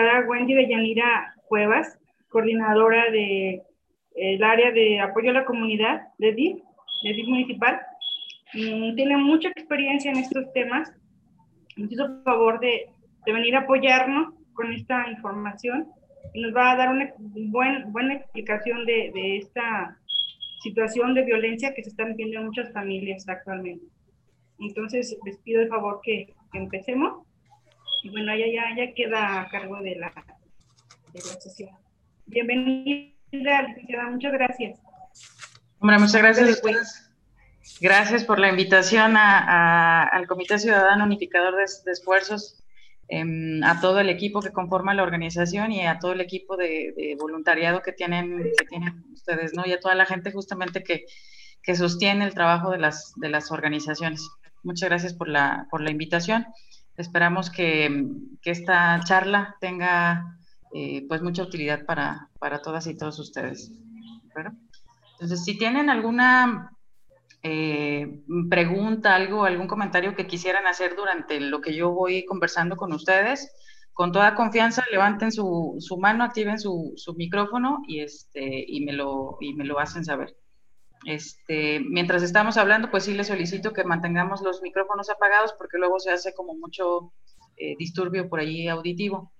Wendy de Yanira Cuevas, coordinadora del de, área de apoyo a la comunidad de DIF, de DIF municipal. Mm, tiene mucha experiencia en estos temas. Nos hizo favor de, de venir a apoyarnos con esta información y nos va a dar una buen, buena explicación de, de esta situación de violencia que se está viviendo en muchas familias actualmente. Entonces, les pido el favor que, que empecemos. Y bueno, ella ya, ya queda a cargo de la, de la sesión. Bienvenida, licenciada. Muchas gracias. Hombre, muchas gracias. Gracias por la invitación a, a, al Comité Ciudadano Unificador de, de Esfuerzos eh, a todo el equipo que conforma la organización y a todo el equipo de, de, voluntariado que tienen, que tienen ustedes, ¿no? Y a toda la gente justamente que, que sostiene el trabajo de las, de las organizaciones. Muchas gracias por la, por la invitación. Esperamos que, que esta charla tenga eh, pues mucha utilidad para, para, todas y todos ustedes. Entonces, si tienen alguna eh, pregunta, algo, algún comentario que quisieran hacer durante lo que yo voy conversando con ustedes, con toda confianza levanten su, su mano, activen su, su, micrófono y, este, y, me lo, y me lo hacen saber. Este, mientras estamos hablando, pues sí les solicito que mantengamos los micrófonos apagados porque luego se hace como mucho eh, disturbio por allí auditivo.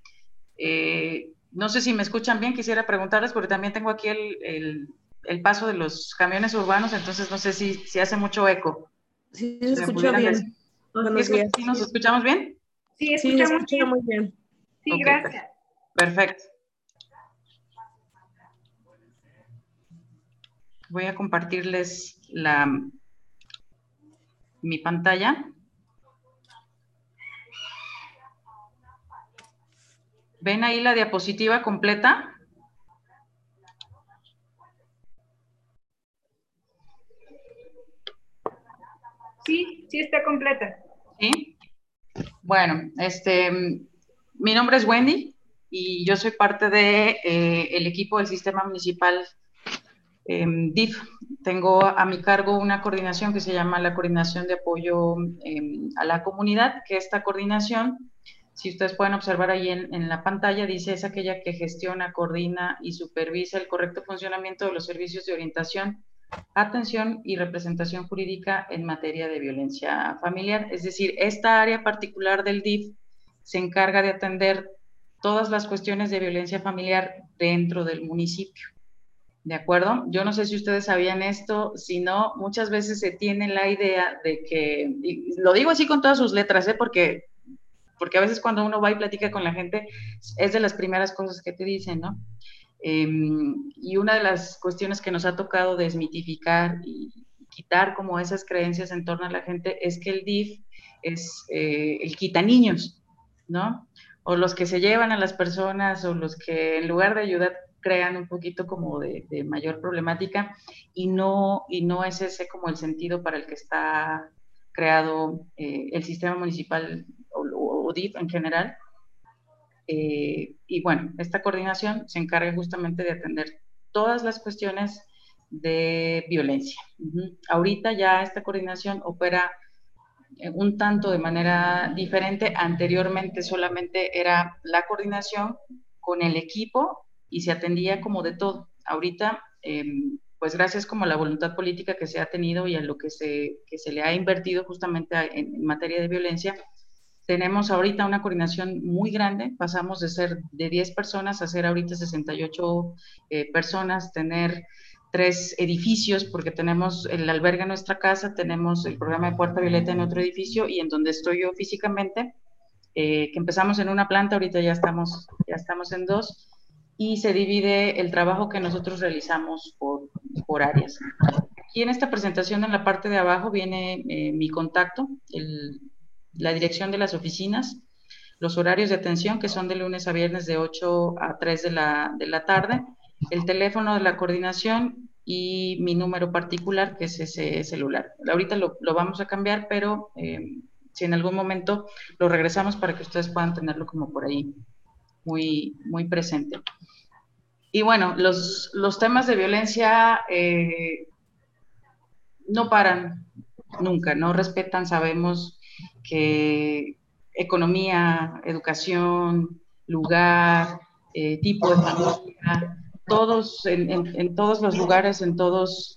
Eh, no sé si me escuchan bien, quisiera preguntarles porque también tengo aquí el, el el paso de los camiones urbanos, entonces no sé si, si hace mucho eco. Sí, se escucha bien. Buenos días. ¿Sí ¿Nos escuchamos bien? Sí, escuchamos sí, escucha muy bien. Sí, okay, gracias. Perfecto. Voy a compartirles la, mi pantalla. ¿Ven ahí la diapositiva completa? Sí, sí está completa. Sí. Bueno, este, mi nombre es Wendy y yo soy parte de eh, el equipo del sistema municipal eh, DIF. Tengo a mi cargo una coordinación que se llama la coordinación de apoyo eh, a la comunidad, que esta coordinación, si ustedes pueden observar ahí en, en la pantalla, dice es aquella que gestiona, coordina y supervisa el correcto funcionamiento de los servicios de orientación atención y representación jurídica en materia de violencia familiar. Es decir, esta área particular del DIF se encarga de atender todas las cuestiones de violencia familiar dentro del municipio. ¿De acuerdo? Yo no sé si ustedes sabían esto, si no, muchas veces se tiene la idea de que, y lo digo así con todas sus letras, ¿eh? porque, porque a veces cuando uno va y platica con la gente, es de las primeras cosas que te dicen, ¿no? Eh, y una de las cuestiones que nos ha tocado desmitificar y quitar como esas creencias en torno a la gente es que el DIF es eh, el quita niños, ¿no? O los que se llevan a las personas o los que en lugar de ayudar crean un poquito como de, mayor problemática y no, y no es ese como el sentido para el que está creado eh, el sistema municipal o, o DIF en general. Eh, y bueno, esta coordinación se encarga justamente de atender todas las cuestiones de violencia. Uh. Ahorita ya esta coordinación opera eh, un tanto de manera diferente. Anteriormente solamente era la coordinación con el equipo y se atendía como de todo. Ahorita, eh, pues gracias como a la voluntad política que se ha tenido y a lo que se, que se le ha invertido justamente en, en materia de violencia, tenemos ahorita una coordinación muy grande, pasamos de ser de 10 personas a ser ahorita 68 eh, personas, tener tres edificios, porque tenemos el albergue en nuestra casa, tenemos el programa de Puerta Violeta en otro edificio y en donde estoy yo físicamente, eh, que empezamos en una planta, ahorita ya estamos, ya estamos en dos, y se divide el trabajo que nosotros realizamos por, por áreas. Aquí en esta presentación, en la parte de abajo, viene eh, mi contacto, la dirección de las oficinas, los horarios de atención, que son de lunes a viernes de 8 a 3 de la, de la tarde, el teléfono de la coordinación y mi número particular, que es ese celular. Ahorita lo, lo vamos a cambiar, pero eh, si en algún momento lo regresamos para que ustedes puedan tenerlo como por ahí muy, muy presente. Y bueno, los, los temas de violencia eh, no paran nunca, no respetan, sabemos que economía, educación, lugar, eh, tipo de familia, todos, en, todos los lugares, en todos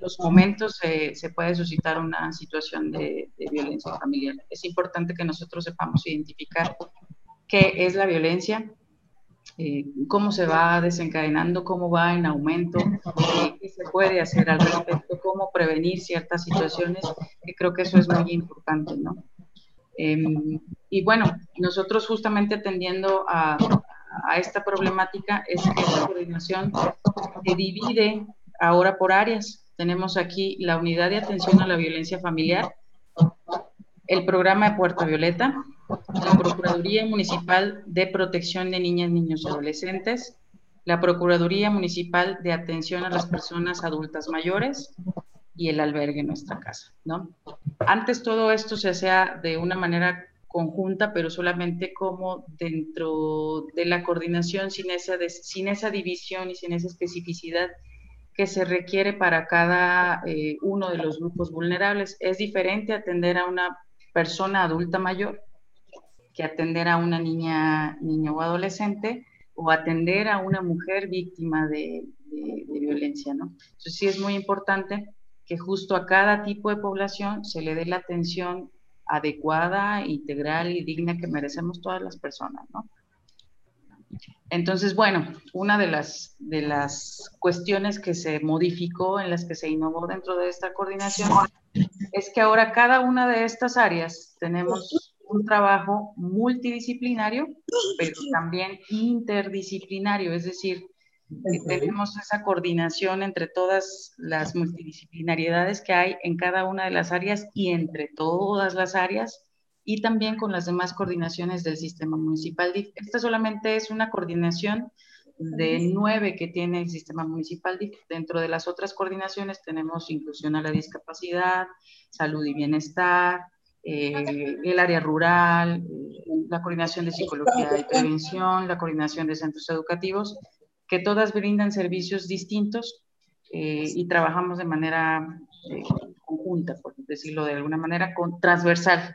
los momentos se puede suscitar una situación de, violencia familiar. Es importante que nosotros sepamos identificar qué es la violencia, eh, cómo se va desencadenando, cómo va en aumento, eh, qué se puede hacer al respecto, cómo prevenir ciertas situaciones, que creo que eso es muy importante, ¿no? Em, y bueno, nosotros justamente atendiendo a, a esta problemática es que esta coordinación se divide ahora por áreas. Tenemos aquí la unidad de atención a la violencia familiar, el programa de Puerta Violeta, la Procuraduría Municipal de Protección de Niñas, Niños y Adolescentes, la Procuraduría Municipal de Atención a las Personas Adultas Mayores y el albergue en nuestra casa, ¿no? Antes todo esto se hacía de una manera conjunta, pero solamente como dentro de la coordinación, sin esa, sin esa división y sin esa especificidad que se requiere para cada eh, uno de los grupos vulnerables. Es diferente atender a una persona adulta mayor que atender a una niña, niño o adolescente o atender a una mujer víctima de, violencia, ¿no? Entonces sí es muy importante que justo a cada tipo de población se le dé la atención adecuada, integral y digna que merecemos todas las personas, ¿no? Entonces, bueno, una de las, de las cuestiones que se modificó, en las que se innovó dentro de esta coordinación, es que ahora cada una de estas áreas tenemos un trabajo multidisciplinario, pero también interdisciplinario, es decir, tenemos esa coordinación entre todas las multidisciplinariedades que hay en cada una de las áreas y entre todas las áreas y también con las demás coordinaciones del sistema municipal. Esta solamente es una coordinación de nueve que tiene el sistema municipal. Dentro de las otras coordinaciones tenemos inclusión a la discapacidad, salud y bienestar, eh, el área rural, la coordinación de psicología y prevención, la coordinación de centros educativos que todas brindan servicios distintos eh, y trabajamos de manera eh, conjunta, por decirlo de alguna manera, con, transversal.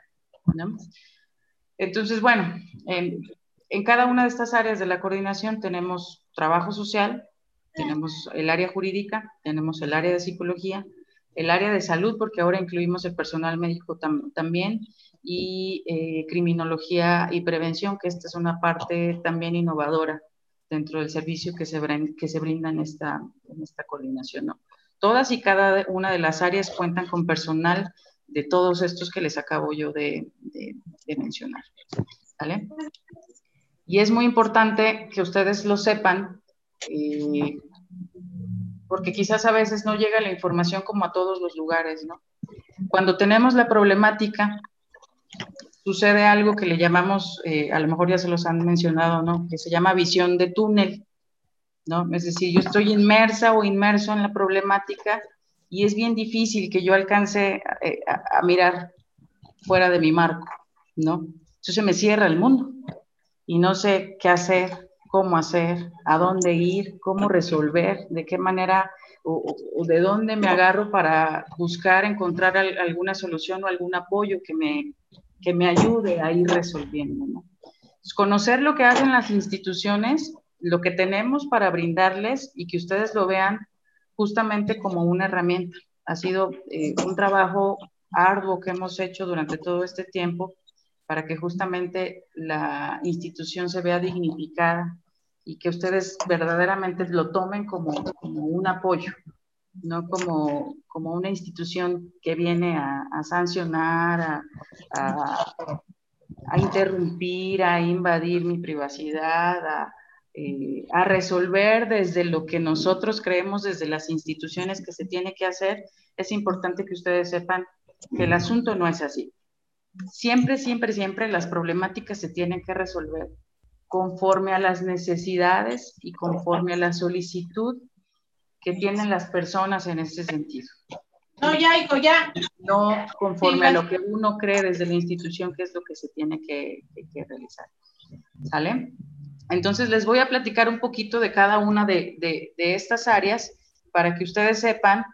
Entonces, bueno, en, en cada una de estas áreas de la coordinación tenemos trabajo social, tenemos el área jurídica, tenemos el área de psicología, el área de salud, porque ahora incluimos el personal médico también, y eh, criminología y prevención, que esta es una parte también innovadora dentro del servicio que se, que se brinda en esta, en esta coordinación. ¿no? Todas y cada una de las áreas cuentan con personal de todos estos que les acabo yo de, de, mencionar. ¿vale? Y es muy importante que ustedes lo sepan, eh, porque quizás a veces no llega la información como a todos los lugares, ¿no? Cuando tenemos la problemática sucede algo que le llamamos, eh, a lo mejor ya se los han mencionado, ¿no? Que se llama visión de túnel, ¿no? Es decir, yo estoy inmersa o inmerso en la problemática y es bien difícil que yo alcance eh, a, mirar fuera de mi marco, ¿no? Entonces me cierra el mundo y no sé qué hacer, cómo hacer, a dónde ir, cómo resolver, de qué manera o, de dónde me agarro para buscar, encontrar alguna solución o algún apoyo que me, que me ayude a ir resolviendo. ¿no? Conocer lo que hacen las instituciones, lo que tenemos para brindarles y que ustedes lo vean justamente como una herramienta. Ha sido eh, un trabajo arduo que hemos hecho durante todo este tiempo para que justamente la institución se vea dignificada y que ustedes verdaderamente lo tomen como, como un apoyo, no como, como una institución que viene a, sancionar, a, a, interrumpir, a invadir mi privacidad, eh, a, resolver desde lo que nosotros creemos, desde las instituciones que se tiene que hacer, es importante que ustedes sepan que el asunto no es así. Siempre, siempre, siempre las problemáticas se tienen que resolver conforme a las necesidades y conforme a la solicitud que tienen las personas en este sentido. No, ya, hijo, ya. No conforme a lo que uno cree desde la institución que es lo que se tiene que, realizar. ¿Sale? Entonces les voy a platicar un poquito de cada una de, estas áreas para que ustedes sepan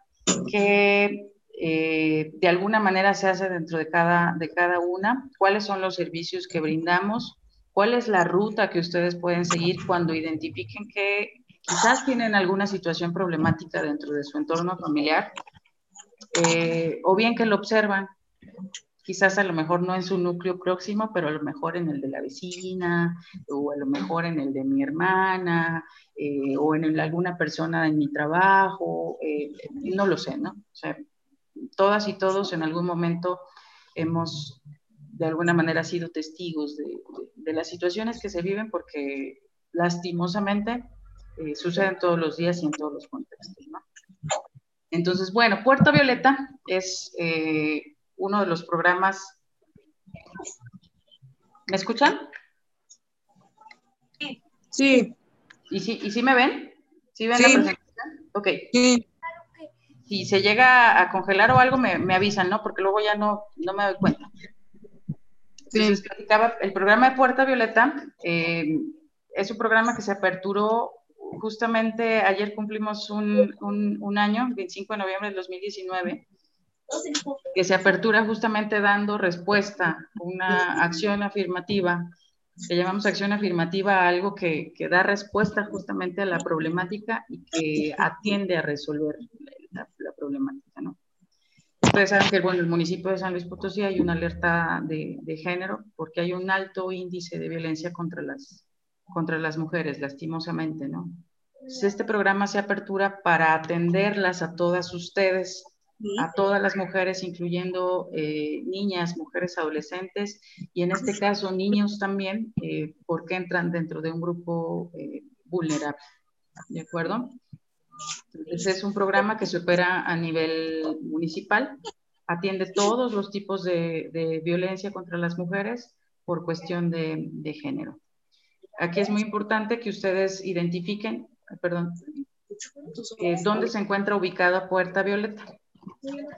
que eh, de alguna manera se hace dentro de cada, de cada una, cuáles son los servicios que brindamos, ¿Cuál es la ruta que ustedes pueden seguir cuando identifiquen que quizás tienen alguna situación problemática dentro de su entorno familiar? Eh, o bien que lo observan, quizás a lo mejor no en su núcleo próximo, pero a lo mejor en el de la vecina, o a lo mejor en el de mi hermana, eh, o en alguna persona en mi trabajo, eh, no lo sé, ¿no? O sea, todas y todos en algún momento hemos de alguna manera sido testigos de, las situaciones que se viven porque lastimosamente eh, suceden todos los días y en todos los contextos. ¿no? Entonces, bueno, Puerta Violeta es eh, uno de los programas. ¿Me escuchan? Sí. ¿Y si, y si me ven? ¿Sí ven la presentación? Ok. Sí si se llega a congelar o algo, me, avisan, ¿no? Porque luego ya no, no me doy cuenta. Entonces, el programa de Puerta Violeta eh, es un programa que se aperturó justamente, ayer cumplimos un, un, año, 25 de noviembre del 2019, que se apertura justamente dando respuesta, una acción afirmativa, que llamamos acción afirmativa a algo que, que da respuesta justamente a la problemática y que atiende a resolver la, problemática. Ustedes saben que bueno, el municipio de San Luis Potosí hay una alerta de, de, género porque hay un alto índice de violencia contra las, contra las mujeres, lastimosamente, ¿no? este programa se apertura para atenderlas a todas ustedes, a todas las mujeres, incluyendo eh, niñas, mujeres adolescentes y en este caso niños también, eh, porque entran dentro de un grupo eh, vulnerable. ¿De acuerdo? Entonces es un programa que se opera a nivel municipal, atiende todos los tipos de, violencia contra las mujeres por cuestión de, género. Aquí es muy importante que ustedes identifiquen, perdón, eh, dónde se encuentra ubicada Puerta Violeta.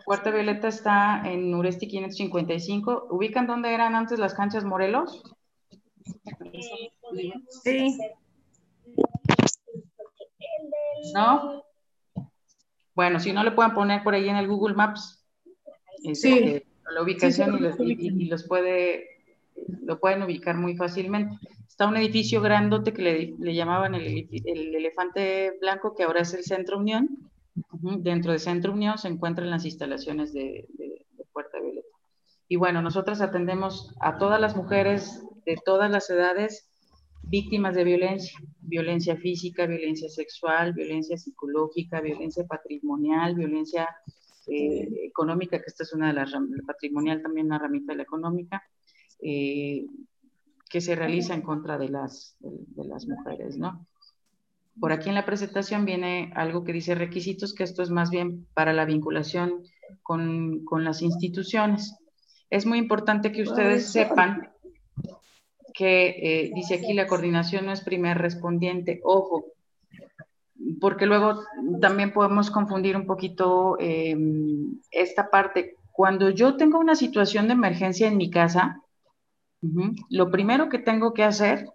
Puerta Violeta está en Uresti 555. ¿Ubican dónde eran antes las canchas Morelos? Sí. ¿No? Bueno, si no le pueden poner por ahí en el Google Maps este, la ubicación y, los, puede, lo pueden ubicar muy fácilmente. Está un edificio grandote que le, llamaban el, elefante blanco, que ahora es el Centro Unión. Dentro de Centro Unión se encuentran las instalaciones de, de Puerta Violeta. Y bueno, nosotras atendemos a todas las mujeres de todas las edades víctimas de violencia, violencia física, violencia sexual, violencia psicológica, violencia patrimonial, violencia eh, económica, que esta es una de las patrimonial también una ramita de la económica, eh, que se realiza en contra de las, de, las mujeres, ¿no? Por aquí en la presentación viene algo que dice requisitos, que esto es más bien para la vinculación con, con las instituciones. Es muy importante que ustedes sepan que eh, dice aquí la coordinación no es primer respondiente. Ojo, porque luego también podemos confundir un poquito eh, esta parte. Cuando yo tengo una situación de emergencia en mi casa, lo primero que tengo que hacer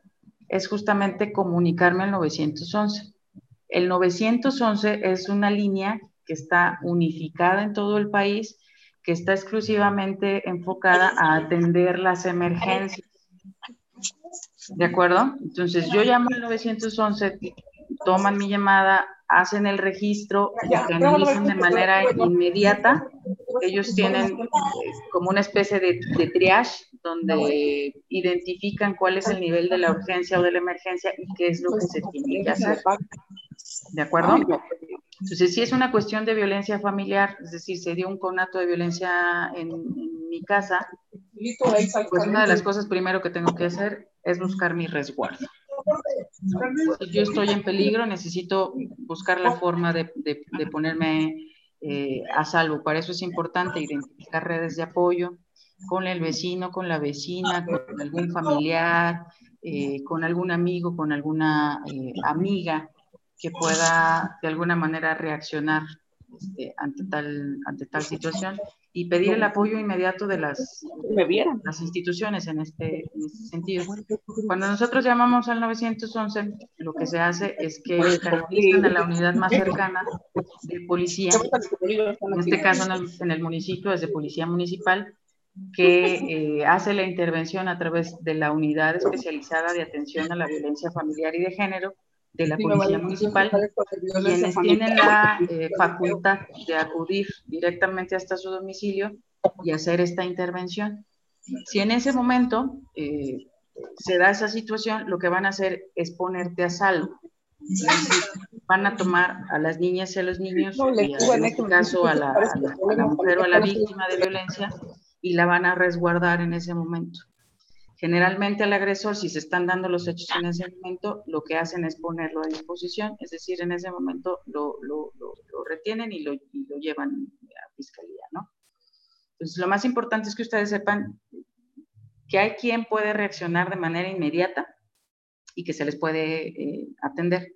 es justamente comunicarme al 911. El 911 es una línea que está unificada en todo el país, que está exclusivamente enfocada a atender las emergencias. ¿De acuerdo? Entonces yo llamo al 911, toman mi llamada, hacen el registro, lo analizan de manera inmediata. Ellos tienen eh, como una especie de, de, triage donde identifican cuál es el nivel de la urgencia o de la emergencia y qué es lo que se tiene que hacer. ¿De acuerdo? Entonces, si es una cuestión de violencia familiar, es decir, se dio un conato de violencia en, en mi casa, pues una de las cosas primero que tengo que hacer es buscar mi resguardo. Si yo estoy en peligro, necesito buscar la forma de, de, ponerme eh, a salvo. Para eso es importante identificar redes de apoyo con el vecino, con la vecina, con algún familiar, eh, con algún amigo, con alguna eh, amiga que pueda de alguna manera reaccionar este, ante, tal, ante tal situación y pedir el apoyo inmediato de las, las instituciones en este, en este sentido. Cuando nosotros llamamos al 911, lo que se hace es que canalizan a la unidad más cercana de policía, en este caso en el, en el municipio es de policía municipal, que eh, hace la intervención a través de la unidad especializada de atención a la violencia familiar y de género de la Policía Municipal, quienes tienen la eh, facultad de acudir directamente hasta su domicilio y hacer esta intervención. Si en ese momento eh, se da esa situación, lo que van a hacer es ponerte a salvo. Van a tomar a las niñas y a los niños, y en este caso a la, a la mujer o a la víctima de violencia, y la van a resguardar en ese momento. Generalmente al agresor, si se están dando los hechos en ese momento, lo que hacen es ponerlo a disposición, es decir, en ese momento lo, retienen y, y lo, llevan a fiscalía, ¿no? Entonces, lo más importante es que ustedes sepan que hay quien puede reaccionar de manera inmediata y que se les puede eh, atender.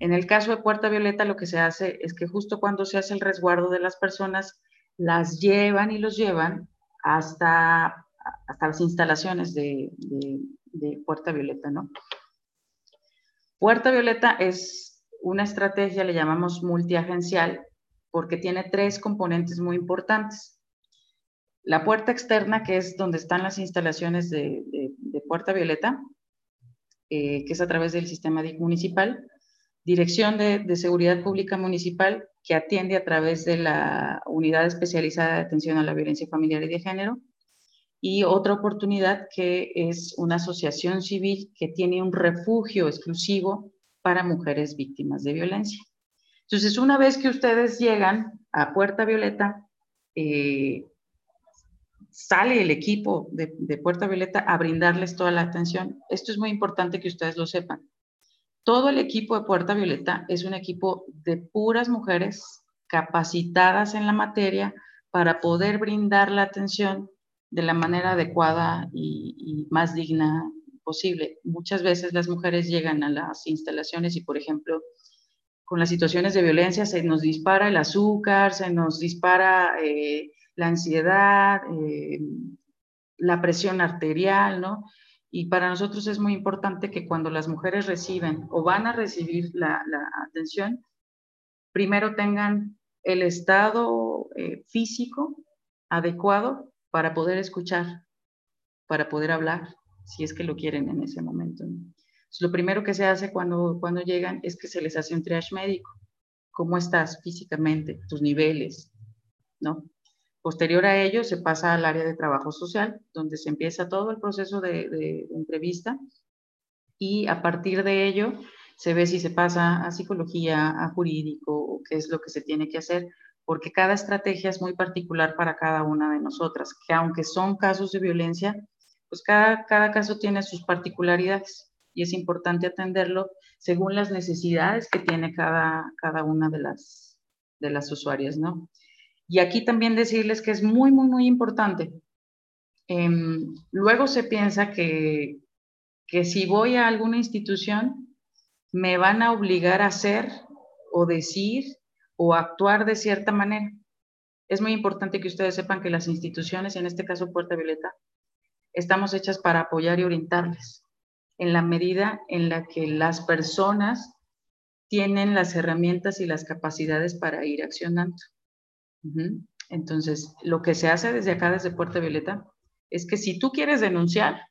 En el caso de Puerta Violeta, lo que se hace es que justo cuando se hace el resguardo de las personas, las llevan y los llevan hasta, hasta las instalaciones de, de Puerta Violeta, ¿no? Puerta Violeta es una estrategia, le llamamos multiagencial, porque tiene tres componentes muy importantes. La puerta externa, que es donde están las instalaciones de, Puerta Violeta, eh, que es a través del sistema municipal. Dirección de, Seguridad Pública Municipal, que atiende a través de la Unidad Especializada de Atención a la Violencia Familiar y de Género. Y otra oportunidad que es una asociación civil que tiene un refugio exclusivo para mujeres víctimas de violencia. Entonces, una vez que ustedes llegan a Puerta Violeta, eh, sale el equipo de, Puerta Violeta a brindarles toda la atención. Esto es muy importante que ustedes lo sepan. Todo el equipo de Puerta Violeta es un equipo de puras mujeres capacitadas en la materia para poder brindar la atención de la manera adecuada y, más digna posible. Muchas veces las mujeres llegan a las instalaciones y, por ejemplo, con las situaciones de violencia se nos dispara el azúcar, se nos dispara eh, la ansiedad, eh, la presión arterial, ¿no? Y para nosotros es muy importante que cuando las mujeres reciben o van a recibir la, atención, primero tengan el estado eh, físico adecuado para poder escuchar, para poder hablar, si es que lo quieren en ese momento. lo primero que se hace cuando, cuando llegan es que se les hace un triage médico. ¿Cómo estás físicamente? Tus niveles, ¿no? Posterior a ello, se pasa al área de trabajo social, donde se empieza todo el proceso de, entrevista y a partir de ello se ve si se pasa a psicología, a jurídico, o qué es lo que se tiene que hacer, porque cada estrategia es muy particular para cada una de nosotras, que aunque son casos de violencia, pues cada, cada caso tiene sus particularidades y es importante atenderlo según las necesidades que tiene cada, cada una de las, de las usuarias, ¿no? Y aquí también decirles que es muy, muy, muy importante. Em, luego se piensa que, que si voy a alguna institución, me van a obligar a hacer o decir o actuar de cierta manera. Es muy importante que ustedes sepan que las instituciones, en este caso Puerta Violeta, estamos hechas para apoyar y orientarles en la medida en la que las personas tienen las herramientas y las capacidades para ir accionando. Entonces, lo que se hace desde acá, desde Puerta Violeta, es que si tú quieres denunciar,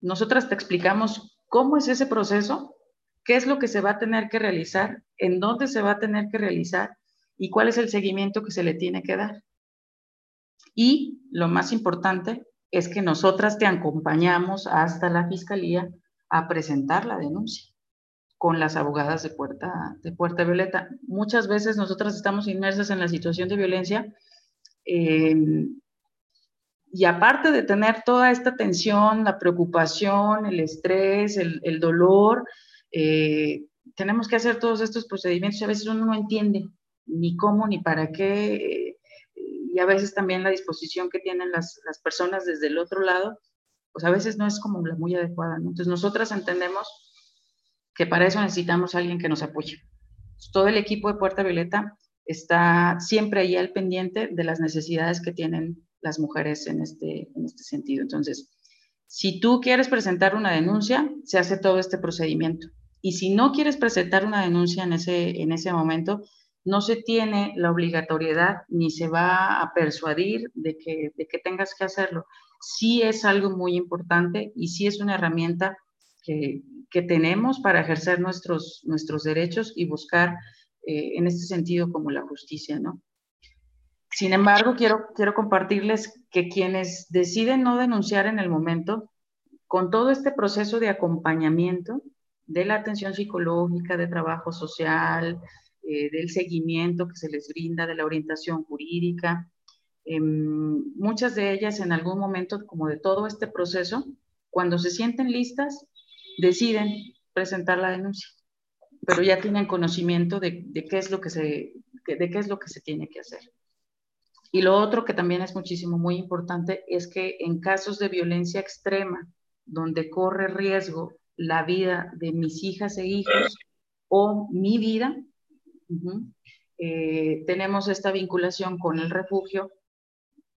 nosotras te explicamos cómo es ese proceso, qué es lo que se va a tener que realizar, en dónde se va a tener que realizar y cuál es el seguimiento que se le tiene que dar. Y lo más importante es que nosotras te acompañamos hasta la fiscalía a presentar la denuncia con las abogadas de Puerta, de Puerta Violeta. Muchas veces nosotras estamos inmersas en la situación de violencia eh, y aparte de tener toda esta tensión, la preocupación, el estrés, el, dolor, eh, tenemos que hacer todos estos procedimientos y a veces uno no entiende ni cómo ni para qué eh, y a veces también la disposición que tienen las, las, personas desde el otro lado, pues a veces no es como la muy adecuada. Entonces nosotras entendemos que para eso necesitamos alguien que nos apoye. Todo el equipo de Puerta Violeta está siempre ahí al pendiente de las necesidades que tienen las mujeres en este, en este sentido. Entonces, si tú quieres presentar una denuncia, se hace todo este procedimiento. Y si no quieres presentar una denuncia en ese, en ese momento, no se tiene la obligatoriedad ni se va a persuadir de que, de que tengas que hacerlo. Sí es algo muy importante y sí es una herramienta que, que tenemos para ejercer nuestros, nuestros derechos y buscar eh, en este sentido como la justicia, ¿no? Sin embargo, quiero, quiero compartirles que quienes deciden no denunciar en el momento, con todo este proceso de acompañamiento de la atención psicológica, de trabajo social, eh, del seguimiento que se les brinda, de la orientación jurídica, em, muchas de ellas en algún momento, como de todo este proceso, cuando se sienten listas, deciden presentar la denuncia, pero ya tienen conocimiento de, qué es lo que se, de qué es lo que se tiene que hacer. Y lo otro que también es muchísimo, muy importante, es que en casos de violencia extrema, donde corre riesgo la vida de mis hijas e hijos o mi vida, eh, tenemos esta vinculación con el refugio,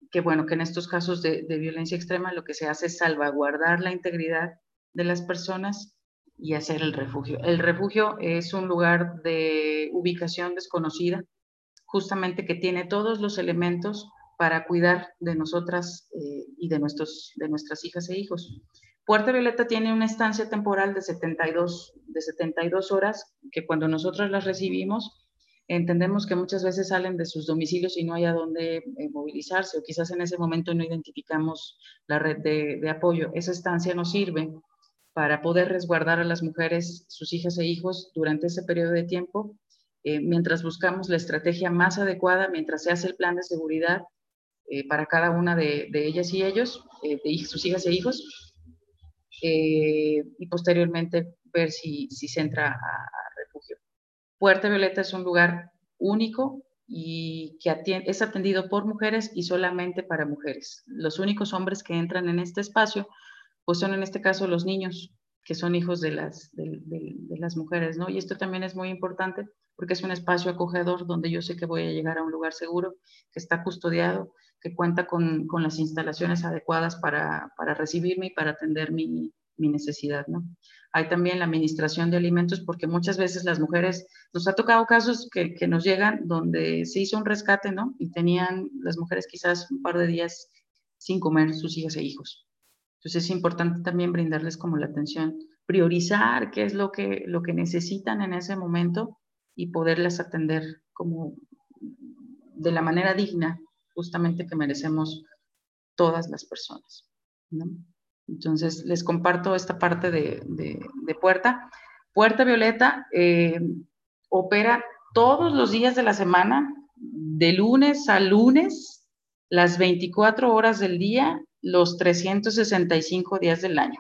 que bueno, que en estos casos de, de violencia extrema lo que se hace es salvaguardar la integridad de las personas y hacer el refugio. El refugio es un lugar de ubicación desconocida, justamente que tiene todos los elementos para cuidar de nosotras eh, y de, nuestros, de nuestras hijas e hijos. Puerta Violeta tiene una estancia temporal de 72, de 72 horas, que cuando nosotros las recibimos, entendemos que muchas veces salen de sus domicilios y no hay a dónde eh, movilizarse, o quizás en ese momento no identificamos la red de, de apoyo. Esa estancia nos sirve para poder resguardar a las mujeres, sus hijas e hijos durante ese periodo de tiempo eh, mientras buscamos la estrategia más adecuada, mientras se hace el plan de seguridad eh, para cada una de, ellas y ellos, eh, de sus hijas e hijos, y posteriormente ver si, si se entra a, refugio. Puerta Violeta es un lugar único y que es atendido por mujeres y solamente para mujeres. Los únicos hombres que entran en este espacio, pues son en este caso los niños, que son hijos de las, de, las mujeres, ¿no? Y esto también es muy importante porque es un espacio acogedor donde yo sé que voy a llegar a un lugar seguro, que está custodiado, que cuenta con, con las instalaciones adecuadas para, para, recibirme y para atender mi, mi necesidad, ¿no? Hay también la administración de alimentos, porque muchas veces las mujeres, nos ha tocado casos que, que nos llegan donde se hizo un rescate, ¿no? Y tenían las mujeres quizás un par de días sin comer sus hijas e hijos. Entonces es importante también brindarles como la atención, priorizar qué es lo que, lo que necesitan en ese momento y poderlas atender como de la manera digna justamente que merecemos todas las personas. Entonces, les comparto esta parte de, de, Puerta. Puerta Violeta eh, opera todos los días de la semana, de lunes a lunes, las 24 horas del día, los 365 días del año.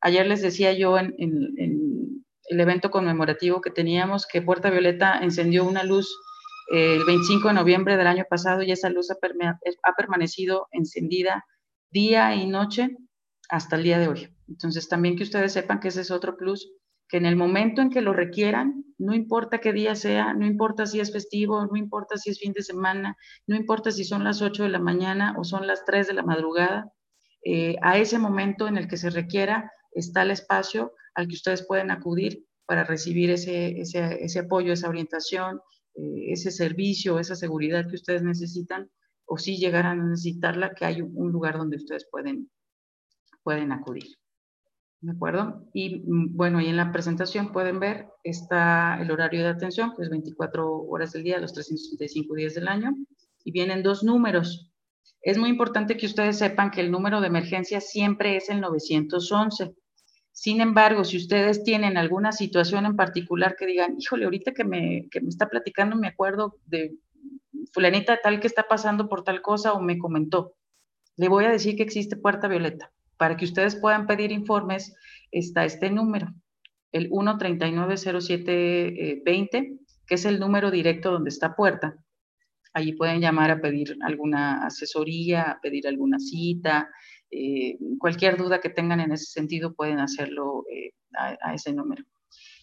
Ayer les decía yo en, el evento conmemorativo que teníamos, que Puerta Violeta encendió una luz eh, el 25 de noviembre del año pasado y esa luz ha, ha, permanecido encendida día y noche hasta el día de hoy. Entonces, también que ustedes sepan que ese es otro plus, que en el momento en que lo requieran, no importa qué día sea, no importa si es festivo, no importa si es fin de semana, no importa si son las 8 de la mañana o son las 3 de la madrugada, eh, a ese momento en el que se requiera está el espacio al que ustedes pueden acudir para recibir ese, ese, ese apoyo, esa orientación, eh, ese servicio, esa seguridad que ustedes necesitan, o si llegaran a necesitarla, que hay un lugar donde ustedes pueden, pueden acudir. ¿De acuerdo? Y mm, bueno, y en la presentación pueden ver, está el horario de atención, que es 24 horas del día, los 365 días del año, y vienen dos números. Es muy importante que ustedes sepan que el número de emergencia siempre es el 911. Sin embargo, si ustedes tienen alguna situación en particular que digan, híjole, ahorita que me, que me está platicando, me acuerdo de fulanita tal que está pasando por tal cosa o me comentó, le voy a decir que existe Puerta Violeta. Para que ustedes puedan pedir informes, está este número, el 1390720, que es el número directo donde está Puerta. Allí pueden llamar a pedir alguna asesoría, a pedir alguna cita, eh, cualquier duda que tengan en ese sentido pueden hacerlo eh, a, ese número.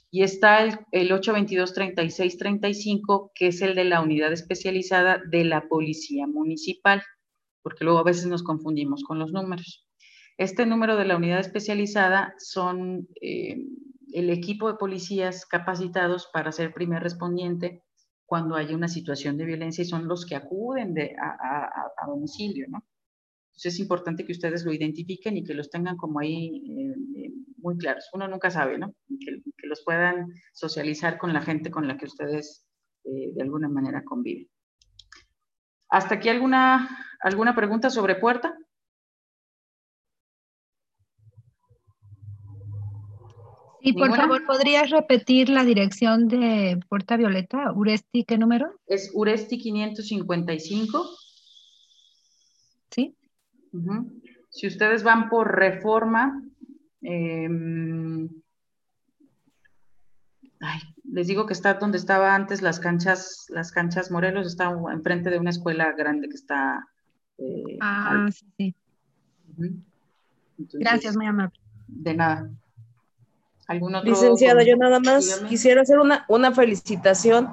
Y está el, el 822-3635, que es el de la unidad especializada de la Policía Municipal, porque luego a veces nos confundimos con los números. Este número de la unidad especializada son eh, el equipo de policías capacitados para ser primer respondiente cuando hay una situación de violencia y son los que acuden de, a, domicilio, ¿no? Entonces es importante que ustedes lo identifiquen y que los tengan como ahí eh, eh, muy claros. Uno nunca sabe, ¿no? Que, los puedan socializar con la gente con la que ustedes de alguna manera conviven. ¿Hasta aquí alguna, alguna pregunta sobre puerta? Y por favor, ¿podrías repetir la dirección de Puerta Violeta? ¿Uresti qué número? Es Uresti 555. ¿Sí? Si ustedes van por reforma, em, les digo que está donde estaba antes las canchas, las canchas Morelos, está enfrente de una escuela grande que está. Eh, ah, sí, sí. Gracias, muy amable. De nada. Licenciada, yo nada más quisiera hacer una, una felicitación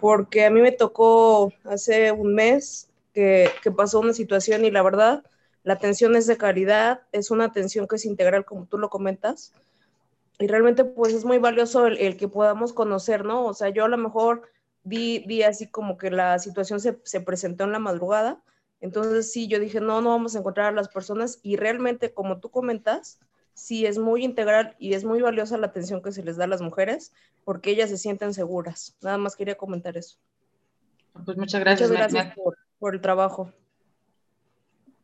porque a mí me tocó hace un mes que, que, pasó una situación y la verdad, la atención es de calidad, es una atención que es integral como tú lo comentas y realmente pues es muy valioso el, que podamos conocer, ¿no? O sea, yo a lo mejor vi, vi así como que la situación se, se presentó en la madrugada, entonces sí, yo dije, no, no vamos a encontrar a las personas y realmente como tú comentas, sí es muy integral y es muy valiosa la atención que se les da a las mujeres porque ellas se sienten seguras. Nada más quería comentar eso. Pues muchas gracias. Muchas gracias por, el trabajo.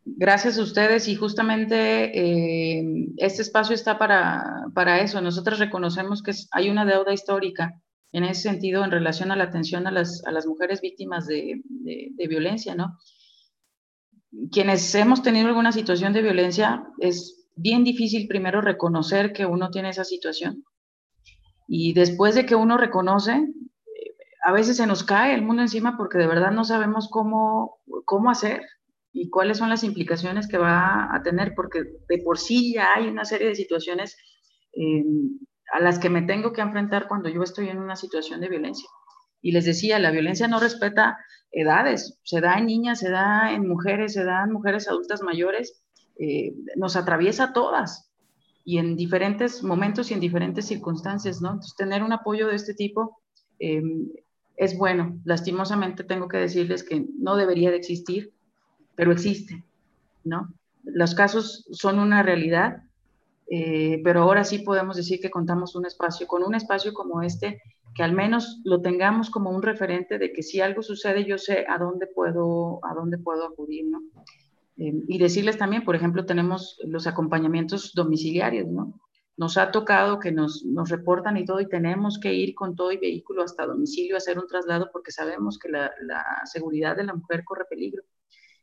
Gracias a ustedes y justamente eh, este espacio está para, para eso. Nosotros reconocemos que hay una deuda histórica en ese sentido en relación a la atención a las, a las mujeres víctimas de, de violencia, ¿no? Quienes hemos tenido alguna situación de violencia es bien difícil primero reconocer que uno tiene esa situación. Y después de que uno reconoce, eh, a veces se nos cae el mundo encima porque de verdad no sabemos cómo, cómo hacer y cuáles son las implicaciones que va a tener, porque de por sí ya hay una serie de situaciones eh, a las que me tengo que enfrentar cuando yo estoy en una situación de violencia. Y les decía, la violencia no respeta edades, se da en niñas, se da en mujeres, se da en mujeres adultas mayores, eh, nos atraviesa a todas y en diferentes momentos y en diferentes circunstancias, ¿no? Entonces, tener un apoyo de este tipo em, es bueno. Lastimosamente tengo que decirles que no debería de existir, pero existe, ¿no? Los casos son una realidad, eh, pero ahora sí podemos decir que contamos un espacio, con un espacio como este, que al menos lo tengamos como un referente de que si algo sucede, yo sé a dónde puedo, a dónde puedo acudir, ¿no? Em, y decirles también, por ejemplo, tenemos los acompañamientos domiciliarios, ¿no? Nos ha tocado que nos, nos reportan y todo y tenemos que ir con todo y vehículo hasta domicilio a hacer un traslado porque sabemos que la, la seguridad de la mujer corre peligro.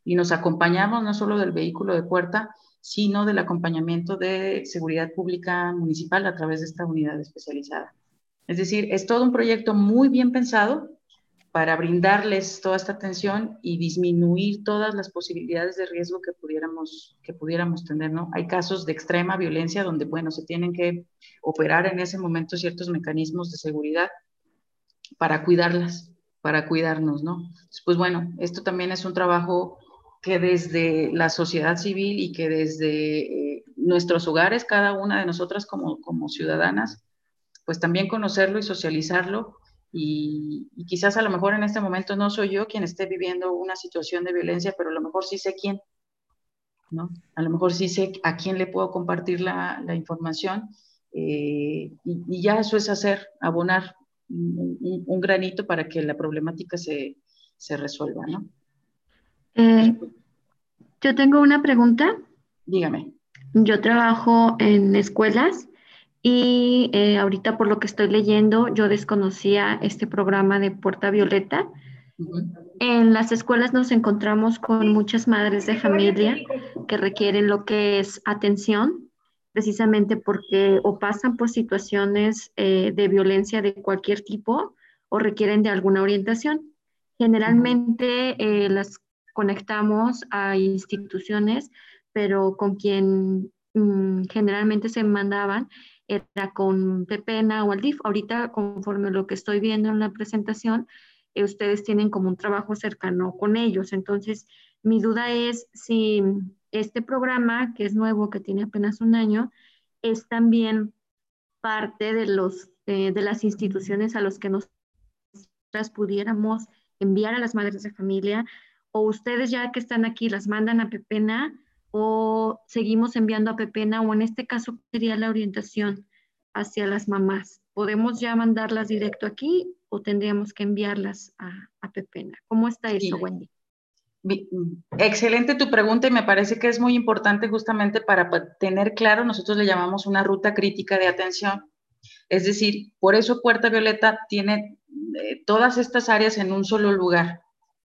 Y nos acompañamos no solo del vehículo de puerta, sino del acompañamiento de seguridad pública municipal a través de esta unidad especializada. Es decir, es todo un proyecto muy bien pensado para brindarles toda esta atención y disminuir todas las posibilidades de riesgo que pudiéramos, que pudiéramos tener, ¿no? Hay casos de extrema violencia donde, bueno, se tienen que operar en ese momento ciertos mecanismos de seguridad para cuidarlas, para cuidarnos, ¿no? Pues bueno, esto también es un trabajo que desde la sociedad civil y que desde eh, nuestros hogares, cada una de nosotras como, como ciudadanas, pues también conocerlo y socializarlo y, quizás a lo mejor en este momento no soy yo quien esté viviendo una situación de violencia, pero a lo mejor sí sé quién, ¿no? A lo mejor sí sé a quién le puedo compartir la, la información eh, y, ya eso es hacer, abonar un, granito para que la problemática se, se resuelva, ¿no? Eh, yo tengo una pregunta. Dígame. Yo trabajo en escuelas y eh, ahorita por lo que estoy leyendo, yo desconocía este programa de Puerta Violeta. En las escuelas nos encontramos con muchas madres de familia que requieren lo que es atención, precisamente porque o pasan por situaciones eh, de violencia de cualquier tipo o requieren de alguna orientación. Generalmente eh, las conectamos a instituciones, pero con quien mm, generalmente se mandaban era con Pepena o Aldif. Ahorita, conforme lo que estoy viendo en la presentación, eh, ustedes tienen como un trabajo cercano con ellos. Entonces, mi duda es si este programa, que es nuevo, que tiene apenas un año, es también parte de, los, eh, de las instituciones a los que nos pudiéramos enviar a las madres de familia o ustedes ya que están aquí las mandan a Pepena o seguimos enviando a Pepena o en este caso sería la orientación hacia las mamás. ¿Podemos ya mandarlas directo aquí o tendríamos que enviarlas a, a Pepena? ¿Cómo está eso, Wendy? Excelente tu pregunta y me parece que es muy importante justamente para tener claro, nosotros le llamamos una ruta crítica de atención. Es decir, por eso Puerta Violeta tiene eh, todas estas áreas en un solo lugar,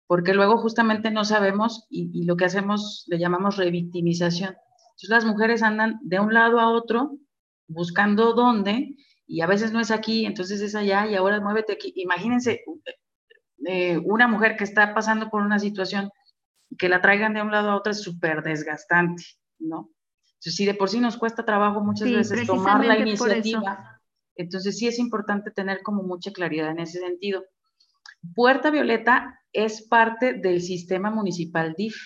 porque luego justamente no sabemos y, lo que hacemos le llamamos revictimización. Entonces las mujeres andan de un lado a otro buscando dónde y a veces no es aquí, entonces es allá y ahora muévete aquí. Imagínense eh, una mujer que está pasando por una situación que la traigan de un lado a otro es súper desgastante, ¿no? Entonces, si de por sí nos cuesta trabajo muchas veces tomar la iniciativa, entonces sí es importante tener como mucha claridad en ese sentido. Puerta Violeta es parte del sistema municipal DIF.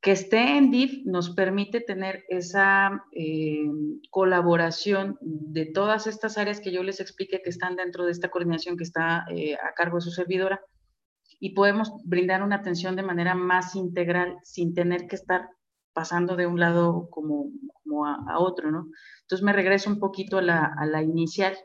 Que esté en DIF nos permite tener esa eh, colaboración de todas estas áreas que yo les expliqué que están dentro de esta coordinación que está eh, a cargo de su servidora y podemos brindar una atención de manera más integral sin tener que estar pasando de un lado como, como a, otro, ¿no? Entonces me regreso un poquito a la, a la, inicial,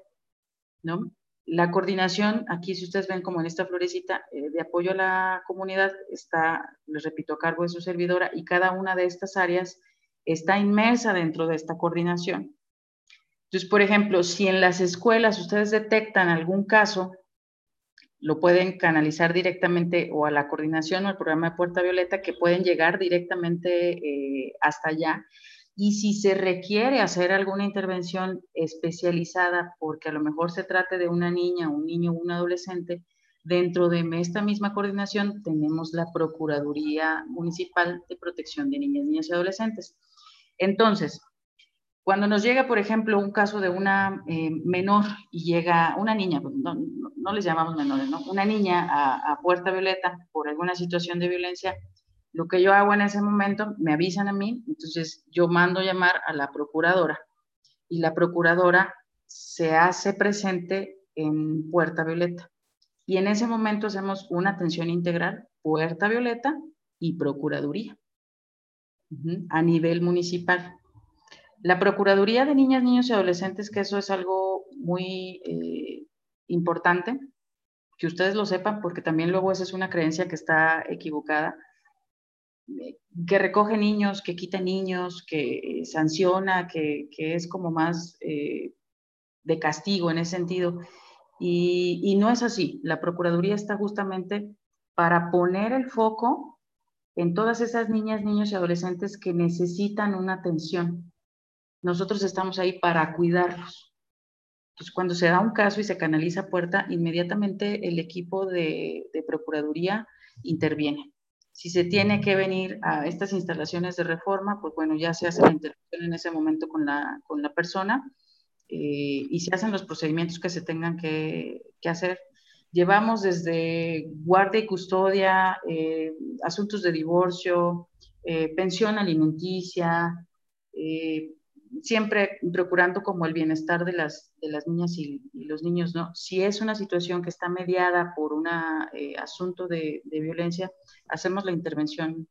¿no? La coordinación, aquí si ustedes ven como en esta florecita eh, de apoyo a la comunidad, está, les repito, a cargo de su servidora y cada una de estas áreas está inmersa dentro de esta coordinación. Entonces, por ejemplo, si en las escuelas ustedes detectan algún caso lo pueden canalizar directamente o a la coordinación o al programa de Puerta Violeta, que pueden llegar directamente eh, hasta allá. Y si se requiere hacer alguna intervención especializada, porque a lo mejor se trate de una niña, un niño o un adolescente, dentro de esta misma coordinación tenemos la Procuraduría Municipal de Protección de Niñas, Niñas y Adolescentes. Entonces, cuando nos llega, por ejemplo, un caso de una eh, menor y llega una niña, pues, no, les llamamos menores, ¿no? Una niña a, Puerta Violeta por alguna situación de violencia, lo que yo hago en ese momento, me avisan a mí, entonces yo mando llamar a la procuradora y la procuradora se hace presente en Puerta Violeta. Y en ese momento hacemos una atención integral, Puerta Violeta y Procuraduría, a nivel municipal. La Procuraduría de Niñas, Niños y Adolescentes, que eso es algo muy eh, importante, que ustedes lo sepan, porque también luego esa es una creencia que está equivocada, que recoge niños, que quita niños, que sanciona, que, es como más eh, de castigo en ese sentido. Y, y no es así. La Procuraduría está justamente para poner el foco en todas esas niñas, niños y adolescentes que necesitan una atención, nosotros estamos ahí para cuidarlos. Entonces, cuando se da un caso y se canaliza puerta, inmediatamente el equipo de, Procuraduría interviene. Si se tiene que venir a estas instalaciones de reforma, pues bueno, ya se hace la intervención en ese momento con la, con la persona eh, y se hacen los procedimientos que se tengan que, hacer. Llevamos desde guardia y custodia, eh, asuntos de divorcio, eh, pensión alimenticia, siempre procurando como el bienestar de las, de las niñas y, los niños, ¿no? Si es una situación que está mediada por un eh, asunto de, violencia, hacemos la intervención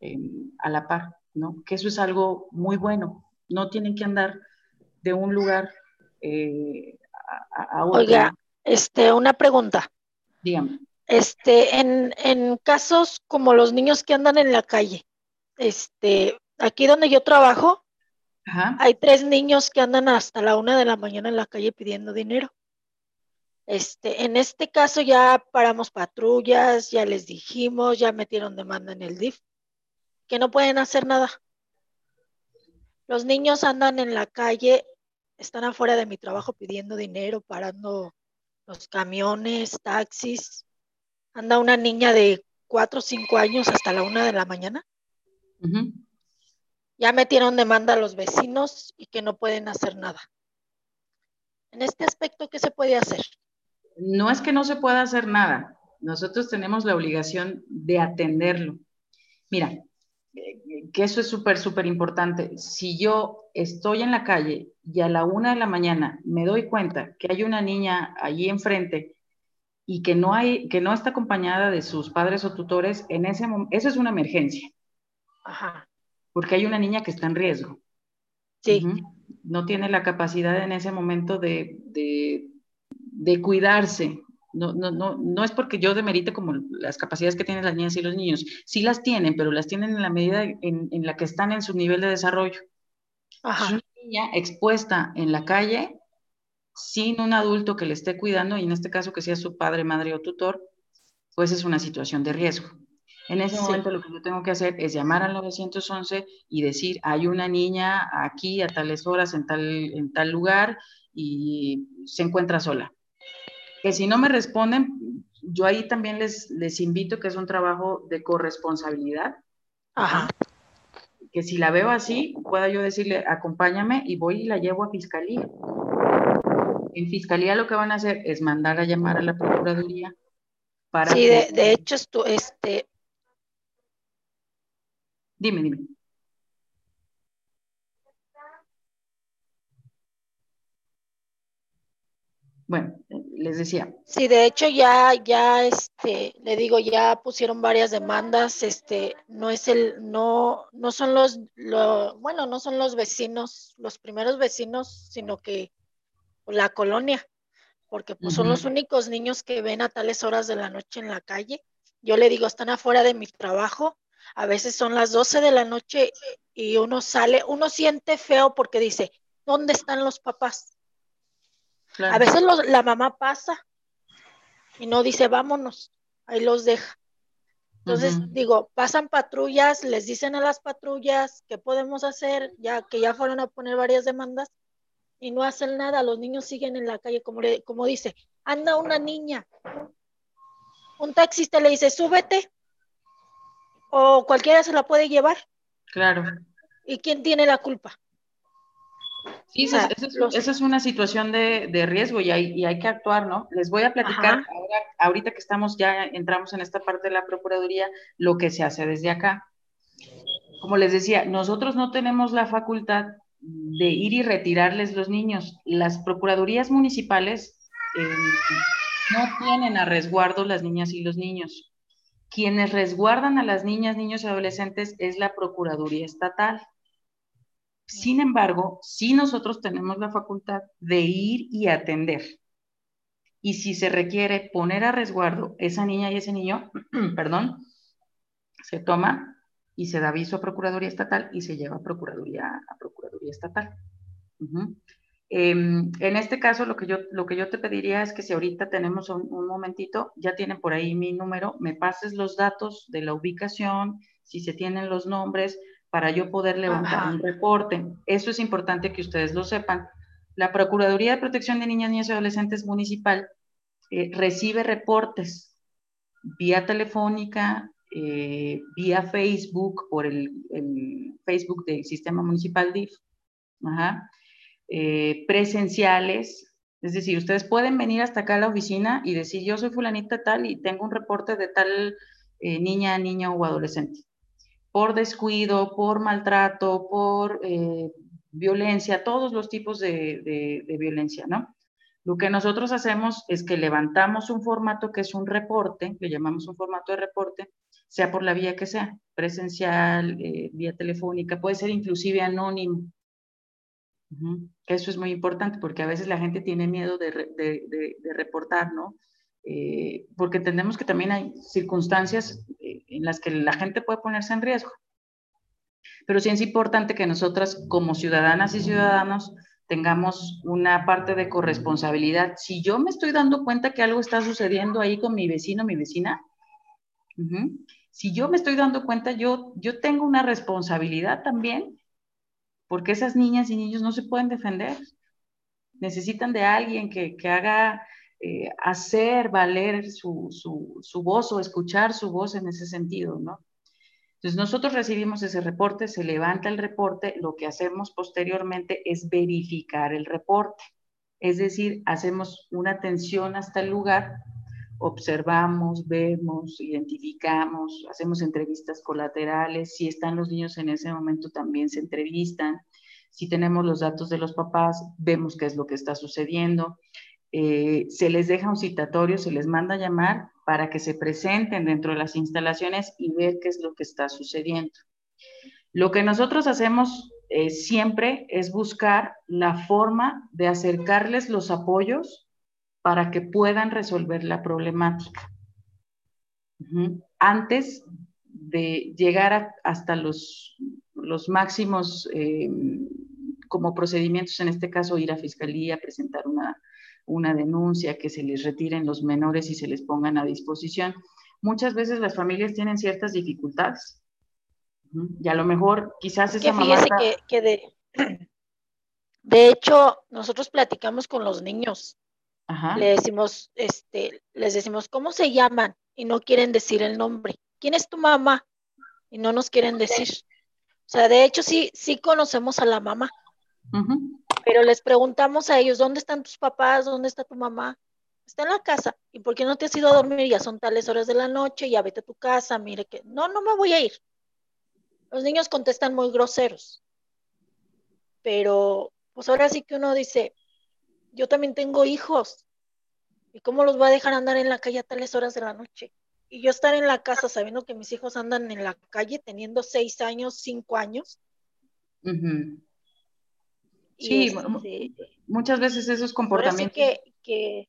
em, a la par, ¿no? Que eso es algo muy bueno. No tienen que andar de un lugar eh, a, otro. Oiga, este, una pregunta. Dígame. Este, en, en casos como los niños que andan en la calle, este, aquí donde yo trabajo, hay tres niños que andan hasta la una de la mañana en la calle pidiendo dinero. Este, en este caso ya paramos patrullas, ya les dijimos, ya metieron demanda en el DIF, que no pueden hacer nada. Los niños andan en la calle, están afuera de mi trabajo pidiendo dinero, parando los camiones, taxis. Anda una niña de cuatro o cinco años hasta la una de la mañana ya metieron demanda a los vecinos y que no pueden hacer nada. En este aspecto, ¿qué se puede hacer? No es que no se pueda hacer nada. Nosotros tenemos la obligación de atenderlo. Mira, que eso es súper, súper importante. Si yo estoy en la calle y a la una de la mañana me doy cuenta que hay una niña allí enfrente y que no, hay, que no está acompañada de sus padres o tutores, en ese momento, eso es una emergencia. Ajá. Porque hay una niña que está en riesgo. Sí. No tiene la capacidad en ese momento de, de, cuidarse. No, no, no, no es porque yo demerite como las capacidades que tienen las niñas y los niños. Sí las tienen, pero las tienen en la medida en, en la que están en su nivel de desarrollo. Ajá. una niña expuesta en la calle sin un adulto que le esté cuidando, y en este caso que sea su padre, madre o tutor, pues es una situación de riesgo. En ese momento lo que yo tengo que hacer es llamar al 911 y decir, hay una niña aquí a tales horas en tal, en tal lugar y se encuentra sola. Que si no me responden, yo ahí también les, les invito que es un trabajo de corresponsabilidad. Ajá. Que si la veo así, pueda yo decirle, acompáñame y voy y la llevo a fiscalía. En fiscalía lo que van a hacer es mandar a llamar a la Procuraduría para... Sí, de, hecho, esto, este... Dime, dime. Bueno, les decía. Sí, de hecho ya, ya, este, le digo, ya pusieron varias demandas, este, no es el, no, no son los, lo, bueno, no son los vecinos, los primeros vecinos, sino que la colonia, porque pues son los únicos niños que ven a tales horas de la noche en la calle. Yo le digo, están afuera de mi trabajo, a veces son las 12 de la noche y uno sale, uno siente feo porque dice, ¿dónde están los papás? A veces la mamá pasa y no dice, vámonos, ahí los deja. Entonces, digo, pasan patrullas, les dicen a las patrullas qué podemos hacer, ya que ya fueron a poner varias demandas, y no hacen nada, los niños siguen en la calle, como, como dice, anda una niña, un taxista le dice, súbete, o cualquiera se la puede llevar. Claro. ¿Y quién tiene la culpa? Sí, esa, es, una situación de, riesgo y hay, y hay, que actuar, ¿no? Les voy a platicar ahora, ahorita que estamos ya, entramos en esta parte de la Procuraduría, lo que se hace desde acá. Como les decía, nosotros no tenemos la facultad de ir y retirarles los niños. Las procuradurías municipales eh, no tienen a resguardo las niñas y los niños. Quienes resguardan a las niñas, niños y adolescentes es la Procuraduría Estatal. Sin embargo, sí nosotros tenemos la facultad de ir y atender. Y si se requiere poner a resguardo esa niña y ese niño, perdón, se toma y se da aviso a Procuraduría Estatal y se lleva a Procuraduría, a Procuraduría Estatal. Em, en este caso, lo que, yo, lo que yo te pediría es que si ahorita tenemos un, momentito, ya tienen por ahí mi número, me pases los datos de la ubicación, si se tienen los nombres, para yo poder levantar un reporte. Eso es importante que ustedes lo sepan. La Procuraduría de Protección de Niñas, Niños y Adolescentes Municipal eh, recibe reportes vía telefónica, eh, vía Facebook, por el, Facebook del Sistema Municipal DIF, eh, presenciales, es decir, ustedes pueden venir hasta acá a la oficina y decir, yo soy fulanita tal y tengo un reporte de tal eh, niña, niña o adolescente, por descuido, por maltrato, por violencia, todos los tipos de, violencia, ¿no? Lo que nosotros hacemos es que levantamos un formato que es un reporte, le llamamos un formato de reporte, sea por la vía que sea, presencial, eh, vía telefónica, puede ser inclusive anónimo. Eso es muy importante porque a veces la gente tiene miedo de, reportar, ¿no? Eh, porque entendemos que también hay circunstancias eh, en las que la gente puede ponerse en riesgo. Pero sí es importante que nosotras como ciudadanas y ciudadanos tengamos una parte de corresponsabilidad. Si yo me estoy dando cuenta que algo está sucediendo ahí con mi vecino, mi vecina, si yo me estoy dando cuenta, yo, yo tengo una responsabilidad también, porque esas niñas y niños no se pueden defender. Necesitan de alguien que, haga eh, hacer valer su, su, voz o escuchar su voz en ese sentido, ¿no? Entonces nosotros recibimos ese reporte, se levanta el reporte, lo que hacemos posteriormente es verificar el reporte, es decir, hacemos una atención hasta el lugar observamos, vemos, identificamos, hacemos entrevistas colaterales, si están los niños en ese momento también se entrevistan, si tenemos los datos de los papás, vemos qué es lo que está sucediendo. eh, se les deja un citatorio, se les manda a llamar para que se presenten dentro de las instalaciones y ver qué es lo que está sucediendo. Lo que nosotros hacemos eh, siempre es buscar la forma de acercarles los apoyos para que puedan resolver la problemática. Antes de llegar hasta los, los máximos eh, como procedimientos, en este caso ir a fiscalía, presentar una, una denuncia, que se les retiren los menores y se les pongan a disposición. Muchas veces las familias tienen ciertas dificultades y a lo mejor quizás esa que que, que de, de hecho, nosotros platicamos con los niños. Le decimos, este, les decimos, ¿cómo se llaman? Y no quieren decir el nombre. ¿Quién es tu mamá? Y no nos quieren decir. O sea, de hecho, sí, sí conocemos a la mamá. Pero les preguntamos a ellos, ¿dónde están tus papás? ¿Dónde está tu mamá? Está en la casa. ¿Y por qué no te has ido a dormir? Ya son tales horas de la noche, ya vete a tu casa, mire que... No, no me voy a ir. Los niños contestan muy groseros. Pero, pues ahora sí que uno dice, yo también tengo hijos. ¿Y cómo los voy a dejar andar en la calle a tales horas de la noche? Y yo estar en la casa sabiendo que mis hijos andan en la calle teniendo seis años, cinco años. Sí, este, muchas veces esos comportamientos. Que, que,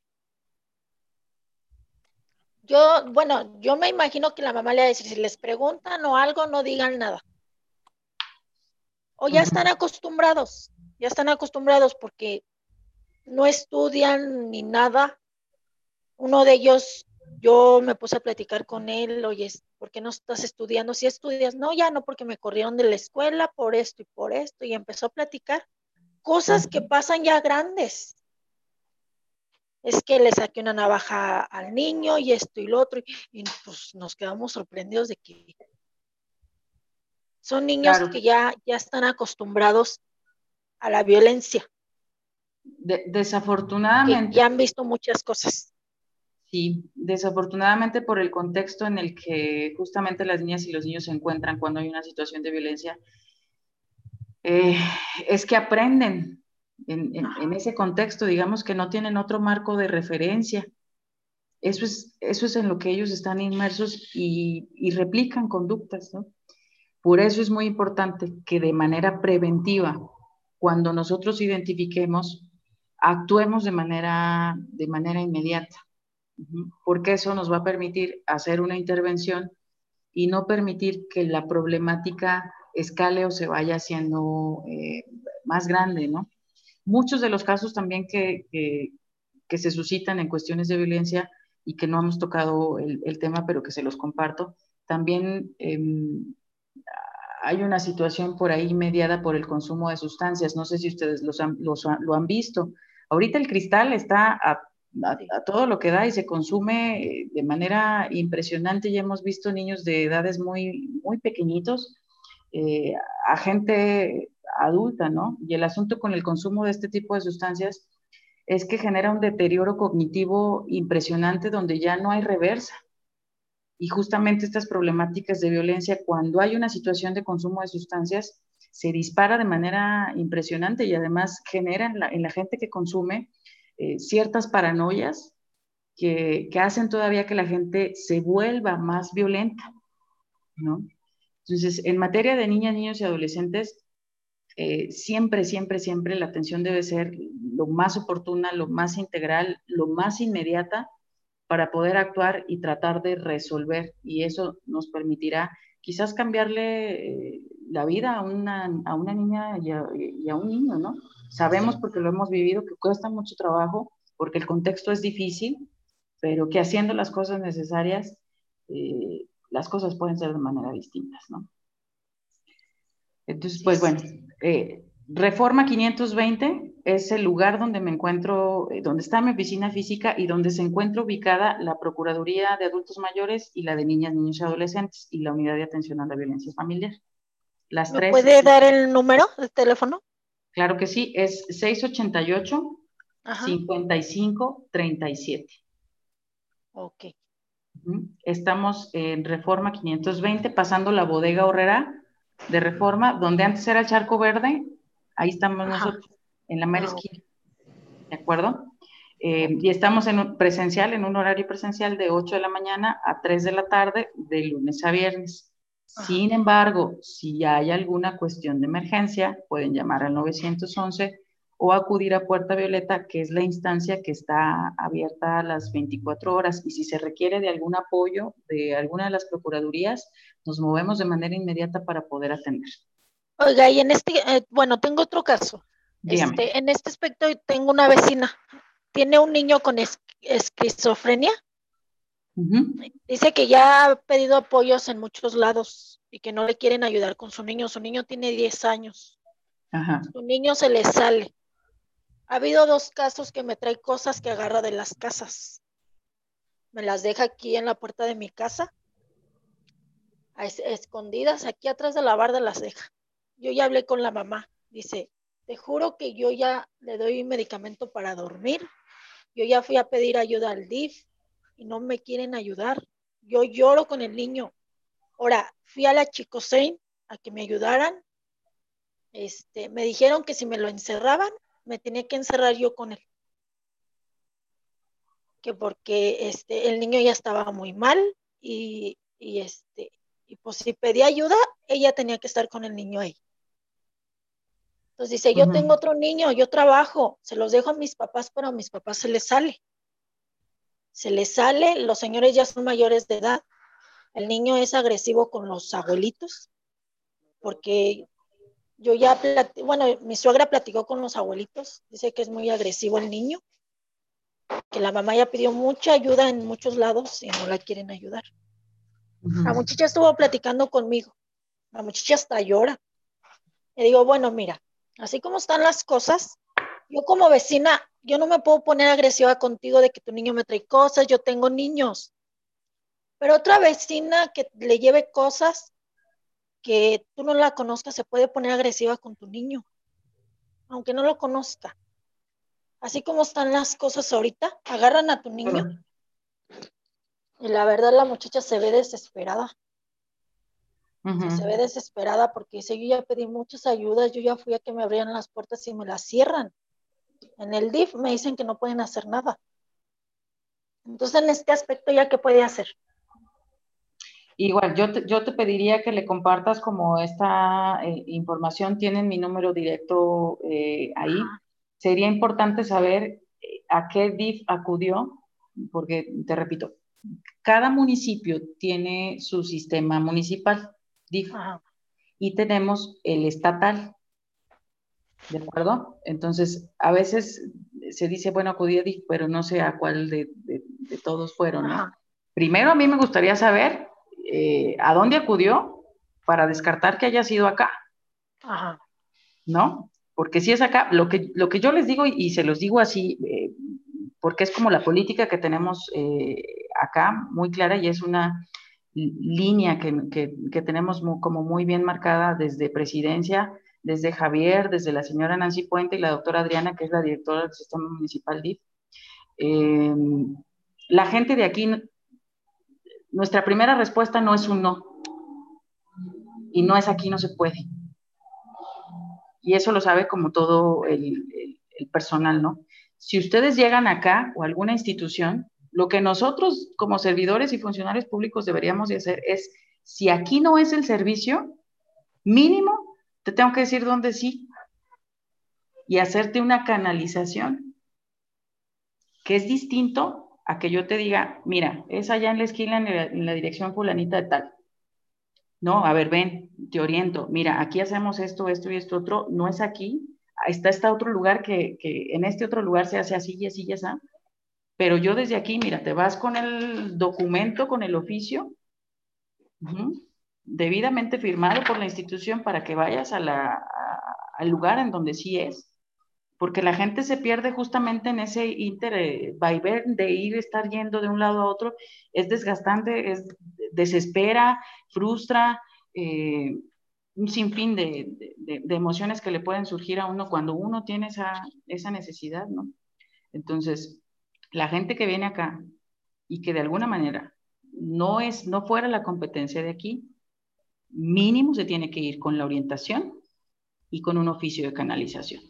yo, bueno, yo me imagino que la mamá le va a decir, si les preguntan o algo, no digan nada. O ya están acostumbrados, ya están acostumbrados porque no estudian ni nada. Uno de ellos, yo me puse a platicar con él, oye, ¿por qué no estás estudiando? Si estudias, no, ya no, porque me corrieron de la escuela por esto y por esto, y empezó a platicar cosas que pasan ya grandes. Es que le saqué una navaja al niño y esto y lo otro, y, pues nos quedamos sorprendidos de que son niños que ya, ya están acostumbrados a la violencia. Desafortunadamente. ya han visto muchas cosas. Sí, desafortunadamente por el contexto en el que justamente las niñas y los niños se encuentran cuando hay una situación de violencia, eh, es que aprenden en, ese contexto, digamos que no tienen otro marco de referencia. Eso es, eso es en lo que ellos están inmersos y, replican conductas, Por eso es muy importante que de manera preventiva, cuando nosotros identifiquemos, actuemos de manera, de manera inmediata, porque eso nos va a permitir hacer una intervención y no permitir que la problemática escale o se vaya haciendo eh, más grande, ¿no? Muchos de los casos también que, que, se suscitan en cuestiones de violencia y que no hemos tocado el, tema, pero que se los comparto, también em, hay una situación por ahí mediada por el consumo de sustancias. No sé si ustedes lo han visto. Ahorita el cristal está a, a, todo lo que da y se consume eh, de manera impresionante. Ya hemos visto niños de edades muy, muy pequeñitos eh, a gente adulta, ¿no? Y el asunto con el consumo de este tipo de sustancias es que genera un deterioro cognitivo impresionante donde ya no hay reversa. Y justamente estas problemáticas de violencia, cuando hay una situación de consumo de sustancias, se dispara de manera impresionante y además genera en la, gente que consume eh, ciertas paranoias que, hacen todavía que la gente se vuelva más violenta, ¿no? Entonces, en materia de niñas, niños y adolescentes, eh, siempre, siempre, siempre la atención debe ser lo más oportuna, lo más integral, lo más inmediata para poder actuar y tratar de resolver. Y eso nos permitirá quizás cambiarle eh, la vida a una, a una niña y a, un niño, ¿no? Sabemos porque lo hemos vivido que cuesta mucho trabajo, porque el contexto es difícil, pero que haciendo las cosas necesarias eh, las cosas pueden ser de manera distintas, ¿no? Entonces, pues bueno, eh, Reforma 520 es el lugar donde me encuentro, eh, donde está mi oficina física y donde se encuentra ubicada la Procuraduría de Adultos Mayores y la de Niñas, Niños y Adolescentes y la Unidad de Atención a la Violencia Familiar. Las tres. ¿Puede dar el número de teléfono? Claro que sí, es 688 55 37. Ok. Estamos en Reforma 520, pasando la bodega horrera de Reforma, donde antes era el Charco Verde, ahí estamos nosotros, en la mera esquina. ¿De acuerdo? Eh, y estamos en presencial, en un horario presencial de 8 de la mañana a 3 de la tarde, de lunes a viernes. Sin embargo, si hay alguna cuestión de emergencia, pueden llamar al 911 o acudir a Puerta Violeta, que es la instancia que está abierta a las 24 horas. Y si se requiere de algún apoyo de alguna de las procuradurías, nos movemos de manera inmediata para poder atender. Oiga, y en este, eh, bueno, tengo otro caso. Este, en este aspecto tengo una vecina, tiene un niño con esquizofrenia. Dice que ya ha pedido apoyos en muchos lados y que no le quieren ayudar con su niño. Su niño tiene 10 años. Su niño se le sale. Ha habido dos casos que me trae cosas que agarra de las casas. Me las deja aquí en la puerta de mi casa, escondidas, aquí atrás de la barda las deja. Yo ya hablé con la mamá. Dice, te juro que yo ya le doy medicamento para dormir. Yo ya fui a pedir ayuda al DIF y no me quieren ayudar. Yo lloro con el niño. Ahora, fui a la Chicosein a que me ayudaran. Este, me dijeron que si me lo encerraban, me tenía que encerrar yo con él. Que porque este, el niño ya estaba muy mal y, y este, y pues si pedía ayuda, ella tenía que estar con el niño ahí. Entonces dice, yo tengo otro niño, yo trabajo, se los dejo a mis papás, pero a mis papás se les sale. Se les sale, los señores ya son mayores de edad. El niño es agresivo con los abuelitos, porque yo ya, bueno, mi suegra platicó con los abuelitos, dice que es muy agresivo el niño, que la mamá ya pidió mucha ayuda en muchos lados y no la quieren ayudar. La muchacha estuvo platicando conmigo, la muchacha hasta llora. Le digo, bueno, mira, así como están las cosas, yo como vecina, yo no me puedo poner agresiva contigo de que tu niño me trae cosas, yo tengo niños. Pero otra vecina que le lleve cosas que tú no la conozcas se puede poner agresiva con tu niño, aunque no lo conozca. Así como están las cosas ahorita, agarran a tu niño y la verdad la muchacha se ve desesperada se ve desesperada porque dice, yo ya pedí muchas ayudas, yo ya fui a que me abrieran las puertas y me las cierran. En el DIF me dicen que no pueden hacer nada. Entonces, en este aspecto, ¿ya qué puede hacer? Igual, yo te, yo te pediría que le compartas como esta eh, información, tienen mi número directo eh, ahí. Sería importante saber eh, a qué DIF acudió, porque te repito, cada municipio tiene su sistema municipal. Y tenemos el estatal. ¿De acuerdo? Entonces, a veces se dice, bueno, acudí a DIF, pero no sé a cuál de, todos fueron, Primero, a mí me gustaría saber eh, a dónde acudió para descartar que haya sido acá. Ajá. ¿No? Porque si es acá, lo que, lo que yo les digo, y, se los digo así, eh, porque es como la política que tenemos eh, acá, muy clara, y es una línea que, tenemos como muy bien marcada desde presidencia, desde Javier, desde la señora Nancy Puente y la doctora Adriana, que es la directora del Sistema Municipal DIF. Em, la gente de aquí, nuestra primera respuesta no es un no. Y no es aquí, no se puede. Y eso lo sabe como todo el, el personal, ¿no? Si ustedes llegan acá o alguna institución, lo que nosotros como servidores y funcionarios públicos deberíamos de hacer es, si aquí no es el servicio, mínimo, te tengo que decir dónde sí y hacerte una canalización, que es distinto a que yo te diga, mira, es allá en la esquina, en la, dirección fulanita de tal. No, a ver, ven, te oriento. Mira, aquí hacemos esto, esto y esto otro. No es aquí. Está este otro lugar que, que en este otro lugar se hace así y así y así. Pero yo desde aquí, mira, te vas con el documento, con el oficio, debidamente firmado por la institución para que vayas al lugar en donde sí es, porque la gente se pierde justamente en ese inter eh, de ir, estar yendo de un lado a otro, es desgastante, es desespera, frustra, eh, un sinfín de, de, emociones que le pueden surgir a uno cuando uno tiene esa, esa necesidad, ¿no? Entonces, la gente que viene acá y que de alguna manera no es, no fuera la competencia de aquí, mínimo se tiene que ir con la orientación y con un oficio de canalización.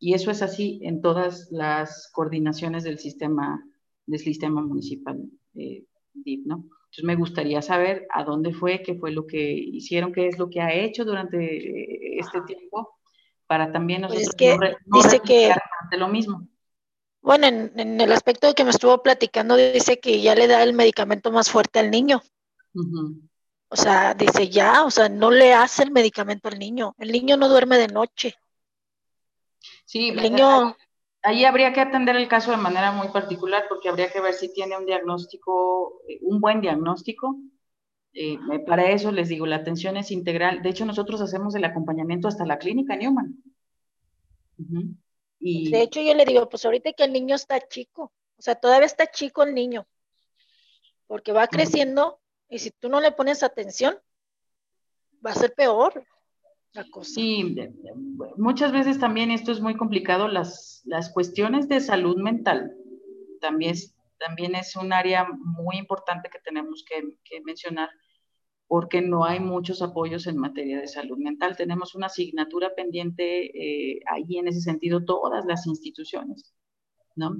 Y eso es así en todas las coordinaciones del sistema, del sistema municipal eh, DIP, ¿no? Entonces me gustaría saber a dónde fue, qué fue lo que hicieron, qué es lo que ha hecho durante eh, este tiempo, para también pues nosotros no, dice que lo mismo. Bueno, en, el aspecto de que me estuvo platicando, dice que ya le da el medicamento más fuerte al niño. O sea, dice ya, o sea, no le hace el medicamento al niño. El niño no duerme de noche. Sí, el niño... Ahí habría que atender el caso de manera muy particular porque habría que ver si tiene un diagnóstico, eh, un buen diagnóstico. Eh, para eso les digo, la atención es integral. De hecho, nosotros hacemos el acompañamiento hasta la clínica Newman. Y... De hecho, yo le digo, pues ahorita que el niño está chico, o sea, todavía está chico el niño, porque va creciendo y si tú no le pones atención, va a ser peor. Sí, muchas veces también esto es muy complicado, las, las cuestiones de salud mental también es, también es un área muy importante que tenemos que, mencionar porque no hay muchos apoyos en materia de salud mental. Tenemos una asignatura pendiente eh, ahí en ese sentido todas las instituciones, ¿no?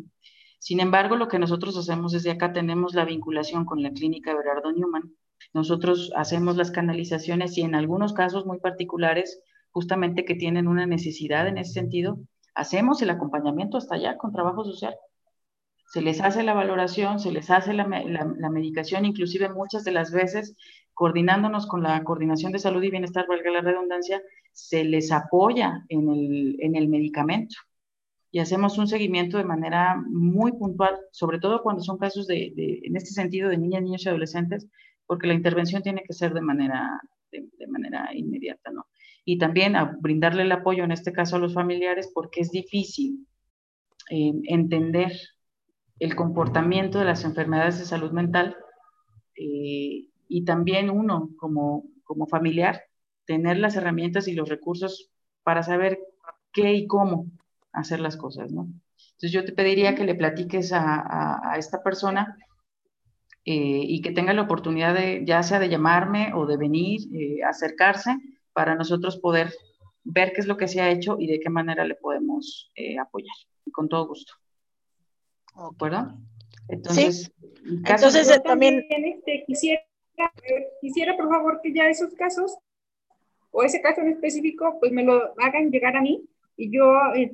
Sin embargo, lo que nosotros hacemos desde acá tenemos la vinculación con la clínica Berardo Newman, nosotros hacemos las canalizaciones y en algunos casos muy particulares, justamente que tienen una necesidad en ese sentido, hacemos el acompañamiento hasta allá con trabajo social. Se les hace la valoración, se les hace la, medicación, inclusive muchas de las veces, coordinándonos con la Coordinación de Salud y Bienestar, valga la redundancia, se les apoya en el, en el medicamento y hacemos un seguimiento de manera muy puntual, sobre todo cuando son casos de, de, en este sentido de niñas, niños y adolescentes, porque la intervención tiene que ser de manera, de, manera inmediata, ¿no? Y también a brindarle el apoyo, en este caso a los familiares, porque es difícil eh, entender el comportamiento de las enfermedades de salud mental eh, y también uno como, como familiar tener las herramientas y los recursos para saber qué y cómo hacer las cosas, ¿no? Entonces yo te pediría que le platiques a, a esta persona eh, y que tenga la oportunidad de, ya sea de llamarme o de venir, eh, acercarse, para nosotros poder ver qué es lo que se ha hecho y de qué manera le podemos eh, apoyar. Con todo gusto. ¿De acuerdo? Entonces, Entonces también, este, quisiera, quisiera, por favor, que ya esos casos, o ese caso en específico, pues me lo hagan llegar a mí y yo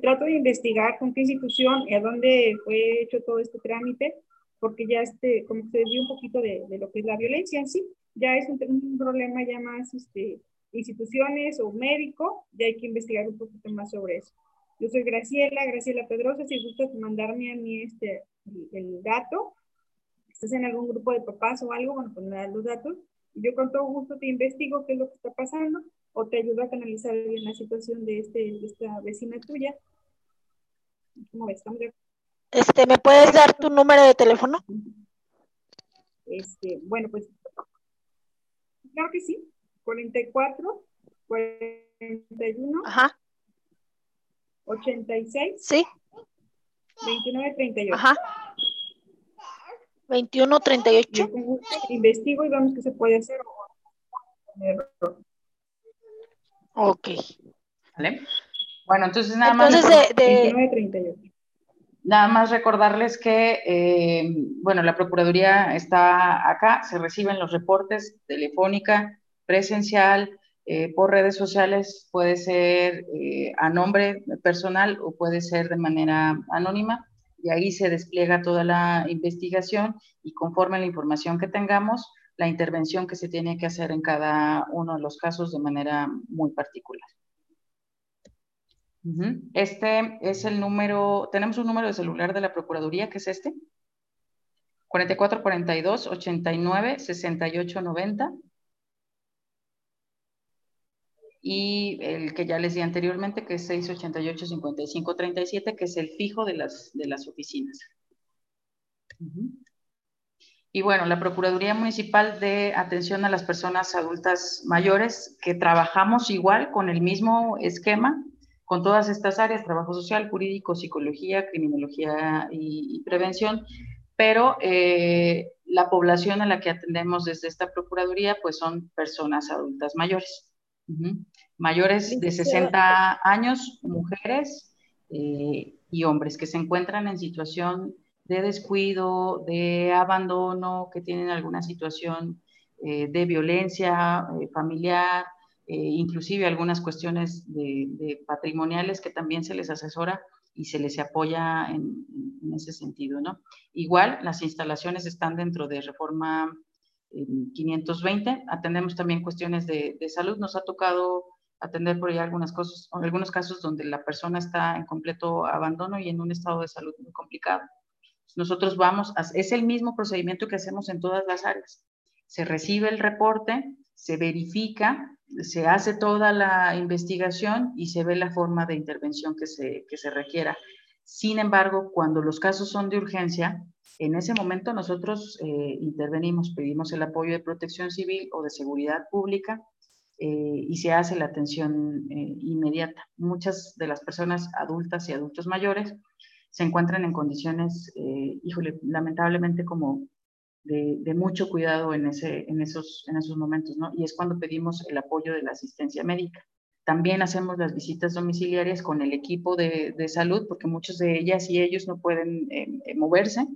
trato de investigar con qué institución y a dónde fue hecho todo este trámite porque ya este, como se dio un poquito de, de, lo que es la violencia en sí, ya es un, problema ya más este, instituciones o médico, ya hay que investigar un poquito más sobre eso. Yo soy Graciela, Graciela Pedrosa, si gustas mandarme a mí este, el, dato, estás en algún grupo de papás o algo, bueno, pues me das los datos, y yo con todo gusto te investigo qué es lo que está pasando, o te ayudo a canalizar bien la situación de, este, de esta vecina tuya. ¿Cómo ves? ¿Estamos de este, ¿me puedes dar tu número de teléfono? Este, bueno, pues, claro que sí. 44, 41, Ajá. 86, sí. 29, 38. Ajá. 21, 38. investigo y vemos qué se puede hacer. Ok. ¿Vale? Bueno, entonces nada más. Entonces, de, de 29, 38. Nada más recordarles que, eh, bueno, la Procuraduría está acá, se reciben los reportes telefónica, presencial, eh, por redes sociales, puede ser eh, a nombre personal o puede ser de manera anónima, y ahí se despliega toda la investigación y conforme la información que tengamos, la intervención que se tiene que hacer en cada uno de los casos de manera muy particular. Este es el número, tenemos un número de celular de la Procuraduría, que es este, 4442 89 68 90. Y el que ya les di anteriormente, que es 688 55 37, que es el fijo de las, de las oficinas. Y bueno, la Procuraduría Municipal de Atención a las Personas Adultas Mayores, que trabajamos igual con el mismo esquema, con todas estas áreas, trabajo social, jurídico, psicología, criminología y, prevención, pero eh, la población a la que atendemos desde esta Procuraduría, pues son personas adultas mayores, mayores de 60 años, mujeres, eh, y hombres que se encuentran en situación de descuido, de abandono, que tienen alguna situación eh, de violencia eh, familiar, inclusive algunas cuestiones de, patrimoniales que también se les asesora y se les apoya en, en, ese sentido, ¿no? Igual, las instalaciones están dentro de reforma 520, atendemos también cuestiones de, de salud, nos ha tocado atender por ahí algunas cosas, algunos casos donde la persona está en completo abandono y en un estado de salud muy complicado. Nosotros vamos, es el mismo procedimiento que hacemos en todas las áreas. Se recibe el reporte, se verifica, se hace toda la investigación y se ve la forma de intervención que se, que se requiera. Sin embargo, cuando los casos son de urgencia, en ese momento nosotros eh, intervenimos, pedimos el apoyo de protección civil o de seguridad pública eh, y se hace la atención eh, inmediata. Muchas de las personas adultas y adultos mayores se encuentran en condiciones, eh, híjole, lamentablemente como de, mucho cuidado en, ese, en, esos, en esos momentos, ¿no? Y es cuando pedimos el apoyo de la asistencia médica. También hacemos las visitas domiciliarias con el equipo de, de salud, porque muchos de ellas y ellos no pueden moverse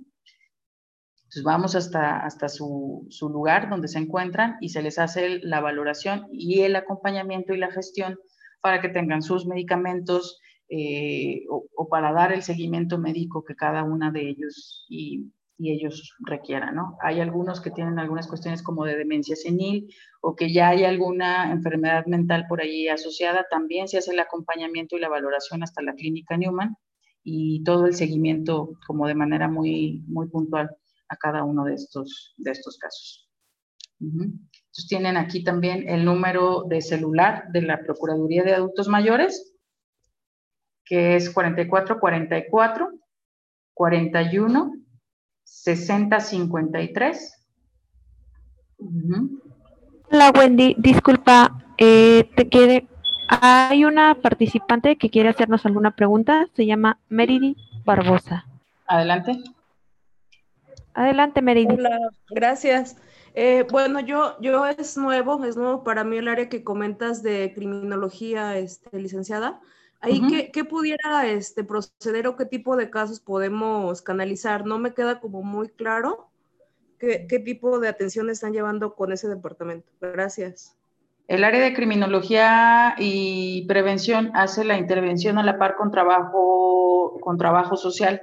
entonces vamos hasta, hasta su, su, lugar donde se encuentran y se les hace la valoración y el acompañamiento y la gestión para que tengan sus medicamentos eh, o, para dar el seguimiento médico que cada una de ellos y, y ellos requieran, ¿no? Hay algunos que tienen algunas cuestiones como de demencia senil o que ya hay alguna enfermedad mental por ahí asociada, también se hace el acompañamiento y la valoración hasta la clínica Newman y todo el seguimiento como de manera muy, muy puntual a cada uno de estos, de estos casos. Entonces tienen aquí también el número de celular de la Procuraduría de Adultos Mayores, que es 4444 41 60 53. Hola Wendy, disculpa, eh, te quiere, hay una participante que quiere hacernos alguna pregunta, se llama Meridi Barbosa. Adelante. Adelante, Meridi. Hola, gracias. Eh, bueno, yo, yo es nuevo, es nuevo para mí el área que comentas de criminología, este, licenciada. Ahí, ¿qué, pudiera este, proceder o qué tipo de casos podemos canalizar? No me queda como muy claro qué, qué tipo de atención están llevando con ese departamento. Gracias. El área de criminología y prevención hace la intervención a la par con trabajo, con trabajo social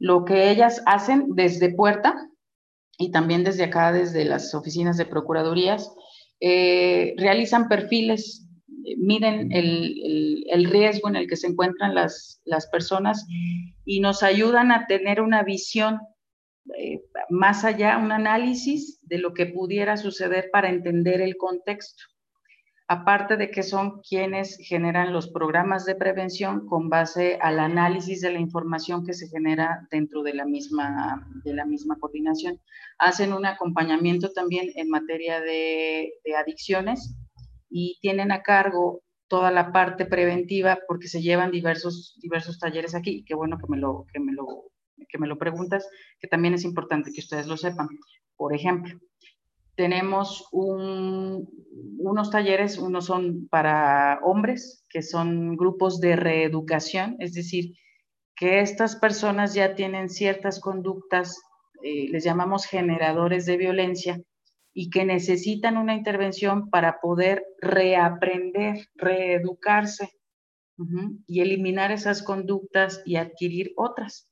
lo que ellas hacen desde puerta y también desde acá, desde las oficinas de procuradurías, eh, realizan perfiles, miden el, riesgo en el que se encuentran las, personas y nos ayudan a tener una visión eh, más allá, un análisis de lo que pudiera suceder para entender el contexto aparte de que son quienes generan los programas de prevención con base al análisis de la información que se genera dentro de la misma, de la misma coordinación. Hacen un acompañamiento también en materia de, adicciones y tienen a cargo toda la parte preventiva porque se llevan diversos, diversos talleres aquí. Qué bueno que me, lo, que, me lo, que me lo preguntas, que también es importante que ustedes lo sepan. Por ejemplo, tenemos unos talleres, unos son para hombres, que son grupos de reeducación, es decir, que estas personas ya tienen ciertas conductas, eh, les llamamos generadores de violencia, y que necesitan una intervención para poder reaprender, reeducarse y eliminar esas conductas y adquirir otras.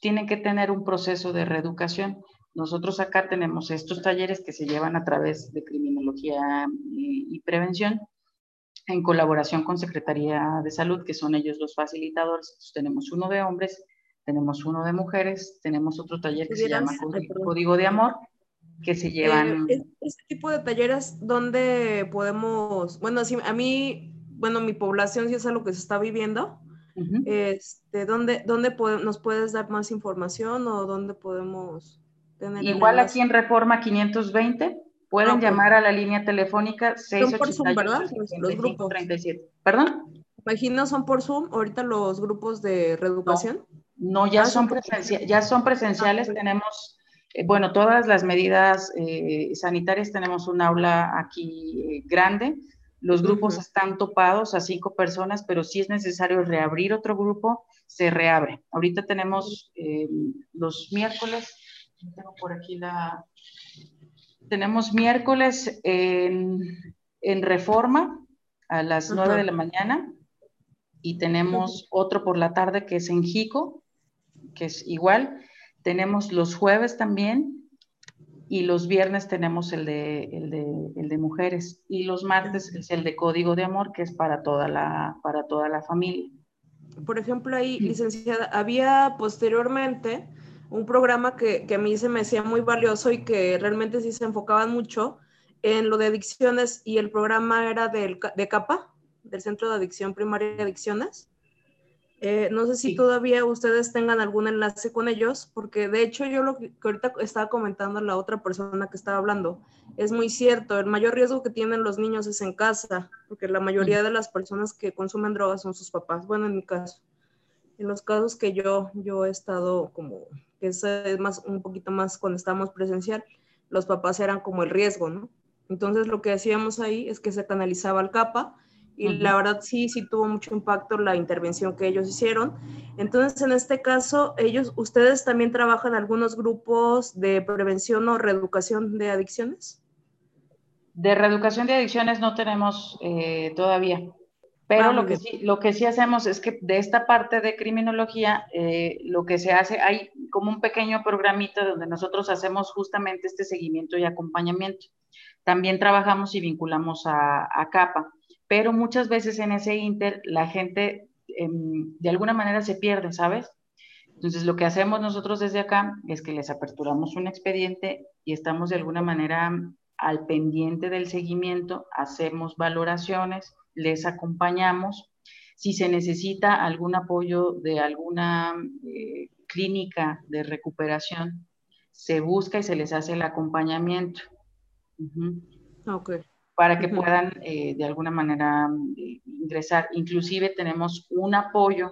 tienen que tener un proceso de reeducación. Nosotros acá tenemos estos talleres que se llevan a través de criminología y, prevención en colaboración con Secretaría de Salud, que son ellos los facilitadores. tenemos uno de hombres, tenemos uno de mujeres, tenemos otro taller que se llama Código, de Amor, que se llevan... Eh, este tipo de talleres, ¿dónde podemos, bueno, a mí, bueno, mi población sí es algo que se está viviendo, este, ¿dónde, dónde nos puedes dar más información o dónde podemos Igual aquí en Reforma 520, pueden llamar a la línea telefónica 688 ¿Perdón? Imagino son por Zoom ahorita los grupos de reeducación. No, ya, ah, son ya son presenciales. Ah, tenemos, eh, bueno, todas las medidas eh, sanitarias. Tenemos un aula aquí eh, grande Los grupos están topados a cinco personas, pero si es necesario reabrir otro grupo, se reabre. Ahorita tenemos eh, los miércoles, tengo por aquí la... Tenemos miércoles en, Reforma a las nueve de la mañana y tenemos otro por la tarde que es en Jico, que es igual. Tenemos los jueves también y los viernes tenemos el de, el de, el de mujeres y los martes es el de código de amor que es para toda la, para toda la familia. Por ejemplo, ahí, licenciada, había posteriormente un programa que, que a mí se me hacía muy valioso y que realmente sí se enfocaban mucho en lo de adicciones y el programa era del, de CAPA, del Centro de Adicción Primaria de Adicciones. Eh, no sé si todavía ustedes tengan algún enlace con ellos, porque de hecho yo lo que ahorita estaba comentando a la otra persona que estaba hablando, es muy cierto, el mayor riesgo que tienen los niños es en casa, porque la mayoría de las personas que consumen drogas son sus papás, bueno, en mi caso. En los casos que yo, yo he estado como, que es más, un poquito más cuando estábamos presencial, los papás eran como el riesgo, ¿no? Entonces lo que hacíamos ahí es que se canalizaba al CAPA, y la verdad sí, sí tuvo mucho impacto la intervención que ellos hicieron. Entonces, en este caso, ellos, ustedes también trabajan algunos grupos de prevención o reeducación de adicciones. De reeducación de adicciones no tenemos eh, todavía, pero lo, que sí, lo que sí hacemos es que de esta parte de criminología, eh, lo que se hace, hay como un pequeño programita donde nosotros hacemos justamente este seguimiento y acompañamiento. También trabajamos y vinculamos a, a CAPA pero muchas veces en ese inter la gente em, de alguna manera se pierde, ¿sabes? Entonces lo que hacemos nosotros desde acá es que les aperturamos un expediente y estamos de alguna manera al pendiente del seguimiento, hacemos valoraciones, les acompañamos. Si se necesita algún apoyo de alguna eh, clínica de recuperación, se busca y se les hace el acompañamiento. Ok para que puedan eh, de alguna manera eh, ingresar. Inclusive tenemos un apoyo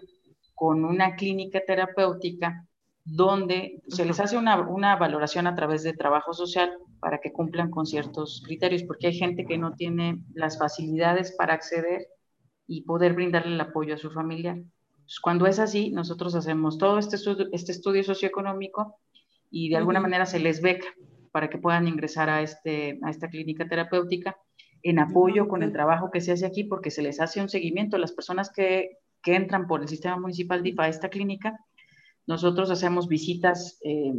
con una clínica terapéutica donde se les hace una, una, valoración a través de trabajo social para que cumplan con ciertos criterios, porque hay gente que no tiene las facilidades para acceder y poder brindarle el apoyo a su familiar. cuando es así, nosotros hacemos todo este estudio, este estudio socioeconómico y de alguna manera se les beca para que puedan ingresar a, este, a esta clínica terapéutica en apoyo con el trabajo que se hace aquí, porque se les hace un seguimiento. A las personas que, que entran por el sistema municipal DIF a esta clínica. Nosotros hacemos visitas eh,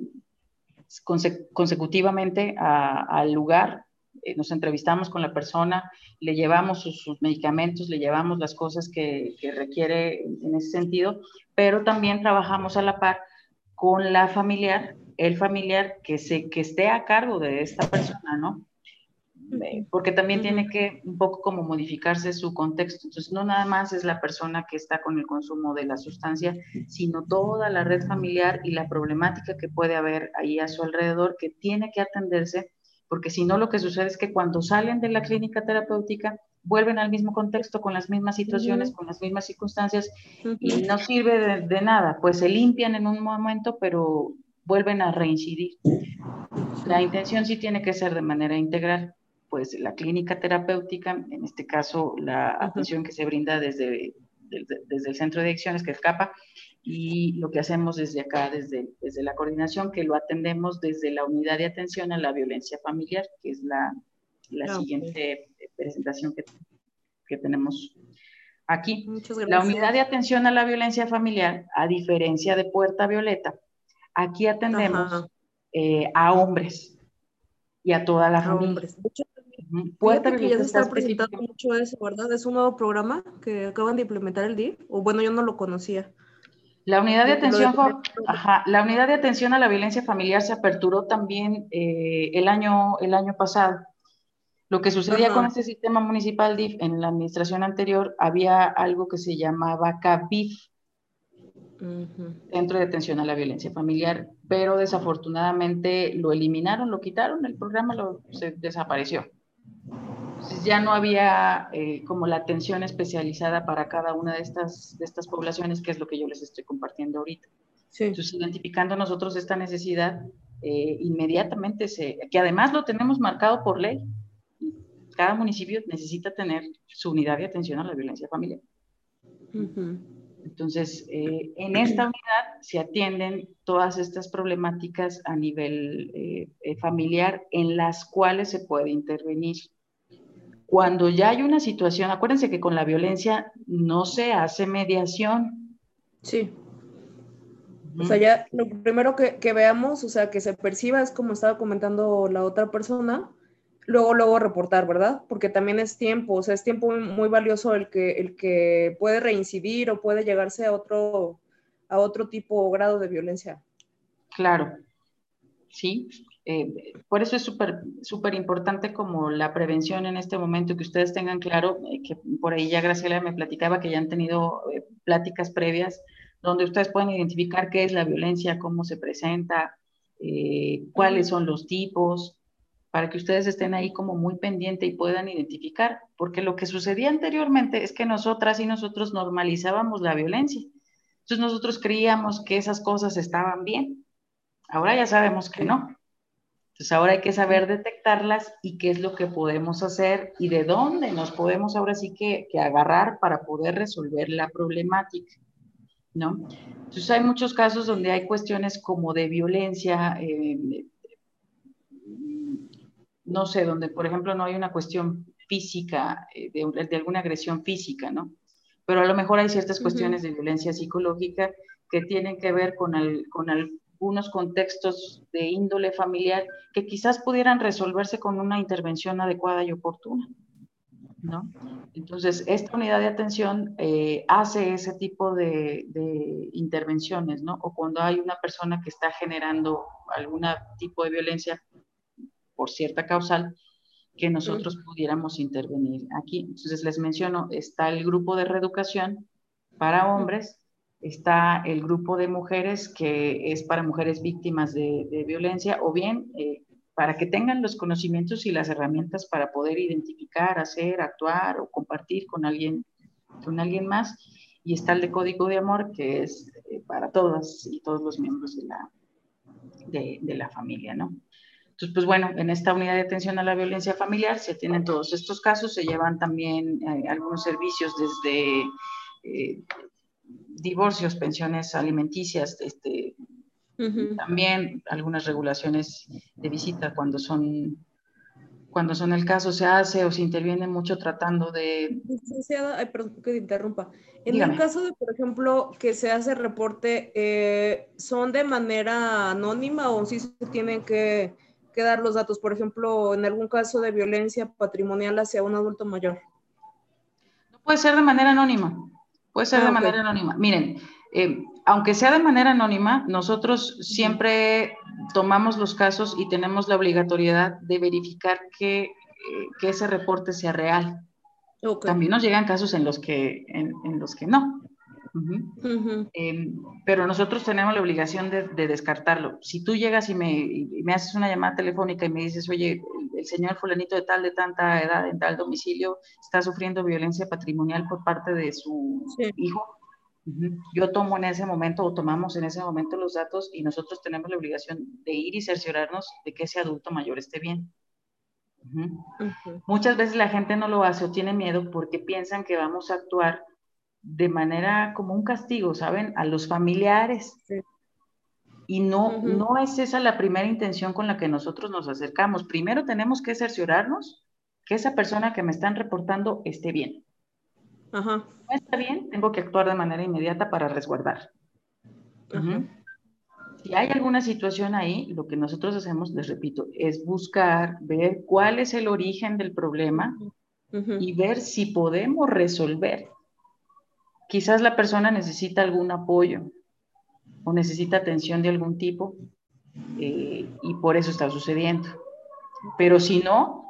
consecutivamente al lugar, eh, nos entrevistamos con la persona, le llevamos sus, medicamentos, le llevamos las cosas que, que requiere en ese sentido, pero también trabajamos a la par con la familiar, el familiar que, se, que esté a cargo de esta persona, ¿no? Porque también tiene que un poco como modificarse su contexto. Entonces, no nada más es la persona que está con el consumo de la sustancia, sino toda la red familiar y la problemática que puede haber ahí a su alrededor que tiene que atenderse, porque si no, lo que sucede es que cuando salen de la clínica terapéutica, vuelven al mismo contexto, con las mismas situaciones, con las mismas circunstancias, y no sirve de, de nada, pues se limpian en un momento, pero vuelven a reincidir. La intención sí tiene que ser de manera integral pues la clínica terapéutica, en este caso la atención que se brinda desde, desde, el centro de adicciones que escapa y lo que hacemos desde acá, desde, desde la coordinación, que lo atendemos desde la unidad de atención a la violencia familiar, que es la, la ah, siguiente presentación que, que tenemos aquí. La unidad de atención a la violencia familiar, a diferencia de Puerta Violeta, aquí atendemos eh, a hombres y a toda la familia. Puerta que ya se está presentando mucho eso, ¿verdad? Es un nuevo programa que acaban de implementar el DIF, o bueno, yo no lo conocía. La unidad de atención, la unidad de atención a la violencia familiar se aperturó también eh, el, año, el año pasado. Lo que sucedía con este sistema municipal DIF en la administración anterior, había algo que se llamaba CABIF, Centro de Atención a la Violencia Familiar, pero desafortunadamente lo eliminaron, lo quitaron, el programa lo, se desapareció ya no había eh, como la atención especializada para cada una de estas, de estas poblaciones, que es lo que yo les estoy compartiendo ahorita. Entonces, identificando nosotros esta necesidad, eh, inmediatamente se, que además lo tenemos marcado por ley, cada municipio necesita tener su unidad de atención a la violencia familiar. Entonces, eh, en esta unidad se atienden todas estas problemáticas a nivel eh, eh, familiar en las cuales se puede intervenir. Cuando ya hay una situación, acuérdense que con la violencia no se hace mediación. Sí. O sea, ya lo primero que, que, veamos, o sea, que se perciba es como estaba comentando la otra persona, luego, luego reportar, ¿verdad? Porque también es tiempo, o sea, es tiempo muy, valioso el que, el que puede reincidir o puede llegarse a otro, a otro tipo o grado de violencia. Claro, sí. Eh, por eso es súper súper importante como la prevención en este momento, que ustedes tengan claro, eh, que por ahí ya Graciela me platicaba que ya han tenido eh, pláticas previas donde ustedes pueden identificar qué es la violencia, cómo se presenta, cuáles son los tipos, para que ustedes estén ahí como muy pendiente y puedan identificar, porque lo que sucedía anteriormente es que nosotras y nosotros normalizábamos la violencia. Entonces nosotros creíamos que esas cosas estaban bien. Ahora ya sabemos que no. Entonces ahora hay que saber detectarlas y qué es lo que podemos hacer y de dónde nos podemos ahora sí que, agarrar para poder resolver la problemática. ¿No? Entonces hay muchos casos donde hay cuestiones como de violencia, eh, no sé, donde por ejemplo no hay una cuestión física, eh, de, alguna agresión física, ¿no? Pero a lo mejor hay ciertas cuestiones de violencia psicológica que tienen que ver con, con algunos contextos de índole familiar que quizás pudieran resolverse con una intervención adecuada y oportuna. ¿No? Entonces, esta unidad de atención eh, hace ese tipo de, de, intervenciones, ¿no? O cuando hay una persona que está generando algún tipo de violencia, por cierta causal que nosotros pudiéramos intervenir aquí. Entonces les menciono, está el grupo de reeducación para hombres, está el grupo de mujeres que es para mujeres víctimas de, violencia o bien eh, para que tengan los conocimientos y las herramientas para poder identificar, hacer, actuar o compartir con alguien, con alguien más. Y está el de código de amor que es eh, para todas y todos los miembros de la, de, de la familia, ¿no? Entonces, pues bueno, en esta unidad de atención a la violencia familiar se tienen todos estos casos, se llevan también eh, algunos servicios desde eh, divorcios, pensiones alimenticias, este, también algunas regulaciones de visita cuando son cuando son el caso se hace o se interviene mucho tratando de... Licenciada, ay, perdón que te interrumpa. En el caso de, por ejemplo, que se hace reporte, eh, ¿son de manera anónima o si se tienen que que dar los datos, por ejemplo, en algún caso de violencia patrimonial hacia un adulto mayor? No puede ser de manera anónima, puede ser de ah, manera anónima. Miren, eh, aunque sea de manera anónima, nosotros siempre tomamos los casos y tenemos la obligatoriedad de verificar que, eh, que ese reporte sea real. También nos llegan casos en los que, en los que no. Em, pero nosotros tenemos la obligación de, descartarlo. Si tú llegas y me, me, haces una llamada telefónica y me dices, oye, el, señor fulanito de tal, de tanta edad, en tal domicilio, está sufriendo violencia patrimonial por parte de su hijo, yo tomo en ese momento o tomamos en ese momento los datos y nosotros tenemos la obligación de ir y cerciorarnos de que ese adulto mayor esté bien. Muchas veces la gente no lo hace o tiene miedo porque piensan que vamos a actuar de manera como un castigo, ¿saben? A los familiares. Y no, no es esa la primera intención con la que nosotros nos acercamos. Primero tenemos que cerciorarnos que esa persona que me están reportando esté bien. Ajá. No está bien, tengo que actuar de manera inmediata para resguardar. Si hay alguna situación ahí, lo que nosotros hacemos, les repito, es buscar, ver cuál es el origen del problema y ver si podemos resolver Quizás la persona necesita algún apoyo o necesita atención de algún tipo eh, y por eso está sucediendo. Pero si no,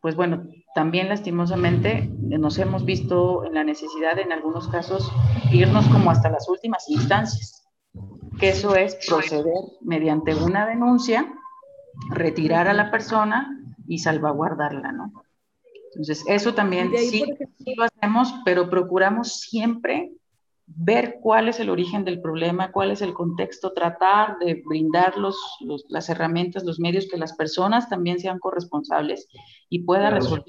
pues bueno, también lastimosamente nos hemos visto en la necesidad en algunos casos irnos como hasta las últimas instancias, que eso es proceder mediante una denuncia, retirar a la persona y salvaguardarla, ¿no? Entonces, eso también sí, lo hacemos, pero procuramos siempre ver cuál es el origen del problema, cuál es el contexto, tratar de brindar los, las herramientas, los medios que las personas también sean corresponsables y puedan resolver.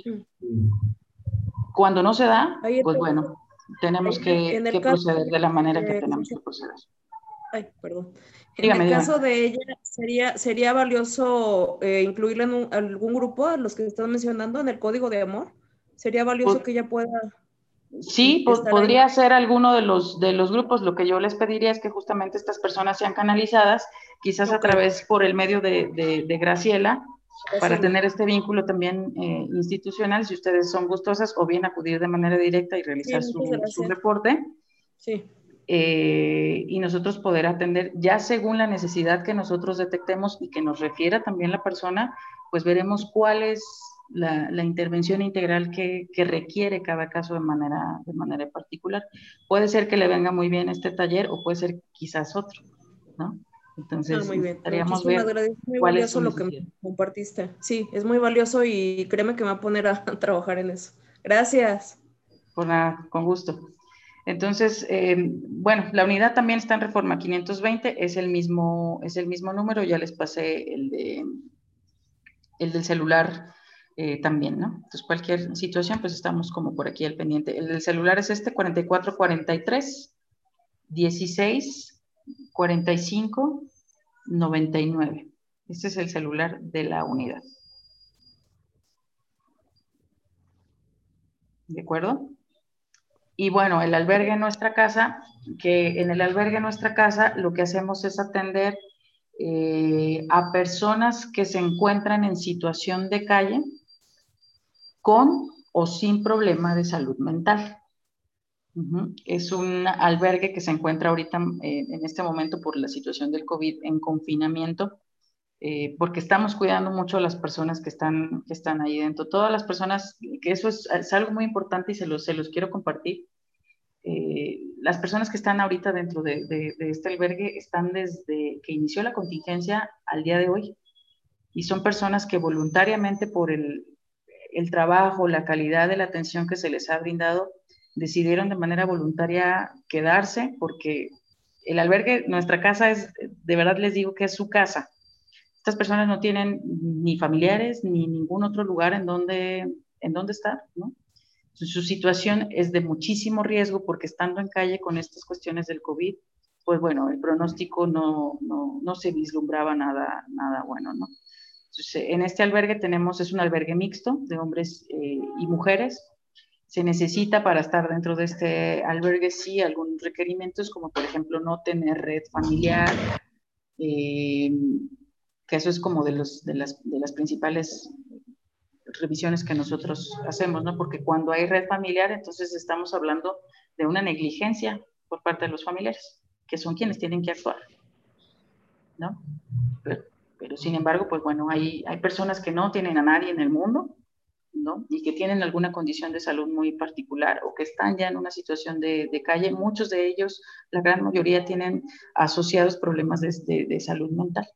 Cuando no se da, pues bueno, tenemos que, proceder de la manera que tenemos que proceder. Ay, perdón. En el caso de ella, ¿sería, sería valioso eh, incluirla en algún grupo, a los que están mencionando, en el código de amor? ¿Sería valioso que ella pueda Sí, podría ser alguno de los, de los grupos. Lo que yo les pediría es que justamente estas personas sean canalizadas, quizás a través por el medio de, Graciela, para tener este vínculo también eh, institucional, si ustedes son gustosas, o bien acudir de manera directa y realizar su, reporte. Sí. Eh, y nosotros poder atender ya según la necesidad que nosotros detectemos y que nos refiera también la persona, pues veremos cuál es la, intervención integral que, requiere cada caso de manera, de manera particular. Puede ser que le venga muy bien este taller o puede ser quizás otro, ¿no? Entonces, ah, muy bien. ver muy valioso lo que compartiste. Sí, es muy valioso y créeme que me va a poner a trabajar en eso. Gracias. Por nada, con gusto. Entonces, eh, bueno, la unidad también está en reforma 520, es el mismo, es el mismo número, ya les pasé el, de, el del celular eh, también, ¿no? Entonces, cualquier situación, pues estamos como por aquí al pendiente. El del celular es este 4443 16 45 99. Este es el celular de la unidad. ¿De acuerdo? Y bueno, el albergue en nuestra casa, que en el albergue en nuestra casa lo que hacemos es atender eh, a personas que se encuentran en situación de calle, con o sin problema de salud mental. Es un albergue que se encuentra ahorita eh, en este momento por la situación del COVID en confinamiento, eh, porque estamos cuidando mucho a las personas que están, que están ahí dentro. Todas las personas, que eso es, algo muy importante y se los, se los quiero compartir. Eh, las personas que están ahorita dentro de, de este albergue están desde que inició la contingencia al día de hoy y son personas que voluntariamente por el, el trabajo, la calidad de la atención que se les ha brindado, decidieron de manera voluntaria quedarse porque el albergue, nuestra casa es, de verdad les digo que es su casa. Estas personas no tienen ni familiares ni ningún otro lugar en donde, en donde estar, ¿no? Su, situación es de muchísimo riesgo porque estando en calle con estas cuestiones del COVID, pues bueno, el pronóstico no, no, no se vislumbraba nada, nada bueno, ¿no? en este albergue tenemos, es un albergue mixto de hombres eh, y mujeres. Se necesita para estar dentro de este albergue, sí, algunos requerimientos, como por ejemplo no tener red familiar, eh, que eso es como de, los, de, las, principales revisiones que nosotros hacemos, ¿no? Porque cuando hay red familiar, entonces estamos hablando de una negligencia por parte de los familiares, que son quienes tienen que actuar, ¿no? Pero sin embargo, pues bueno, hay, personas que no tienen a nadie en el mundo, ¿no? Y que tienen alguna condición de salud muy particular o que están ya en una situación de, calle. Muchos de ellos, la gran mayoría, tienen asociados problemas de, de, salud mental,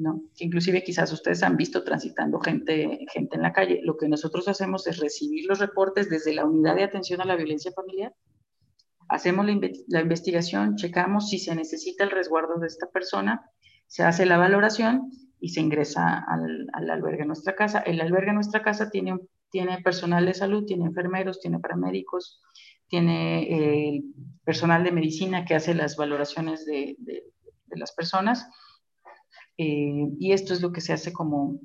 ¿no? inclusive quizás ustedes han visto transitando gente, gente en la calle. Lo que nosotros hacemos es recibir los reportes desde la unidad de atención a la violencia familiar. Hacemos la, la investigación, checamos si se necesita el resguardo de esta persona se hace la valoración y se ingresa al, al albergue en nuestra casa. El albergue en nuestra casa tiene, tiene personal de salud, tiene enfermeros, tiene paramédicos, tiene eh, personal de medicina que hace las valoraciones de, de, las personas. Eh, y esto es lo que se hace como,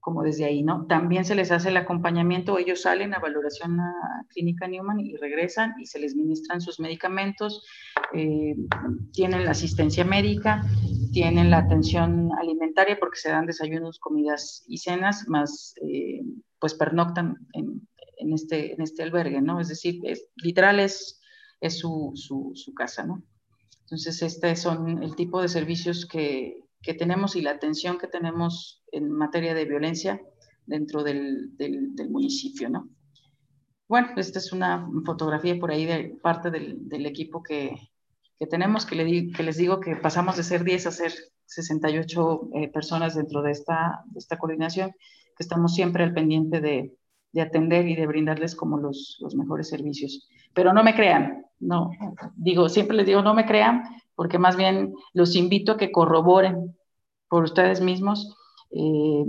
como desde ahí, ¿no? También se les hace el acompañamiento, ellos salen a valoración a clínica Newman y regresan y se les ministran sus medicamentos, eh, tienen la asistencia médica, tienen la atención alimentaria porque se dan desayunos, comidas y cenas, más eh, pues pernoctan en, en, este, en este albergue, ¿no? Es decir, es, literal es, es su, su, su casa, ¿no? Entonces, este son el tipo de servicios que, que tenemos y la atención que tenemos en materia de violencia dentro del, del, municipio, ¿no? Bueno, esta es una fotografía por ahí de parte del, del equipo que, que, tenemos, que, le que, les digo que pasamos de ser 10 a ser 68 eh, personas dentro de esta, de esta coordinación, que estamos siempre al pendiente de, de atender y de brindarles como los, los mejores servicios. Pero no me crean, no, digo, siempre les digo, no me crean, porque más bien los invito a que corroboren por ustedes mismos, eh,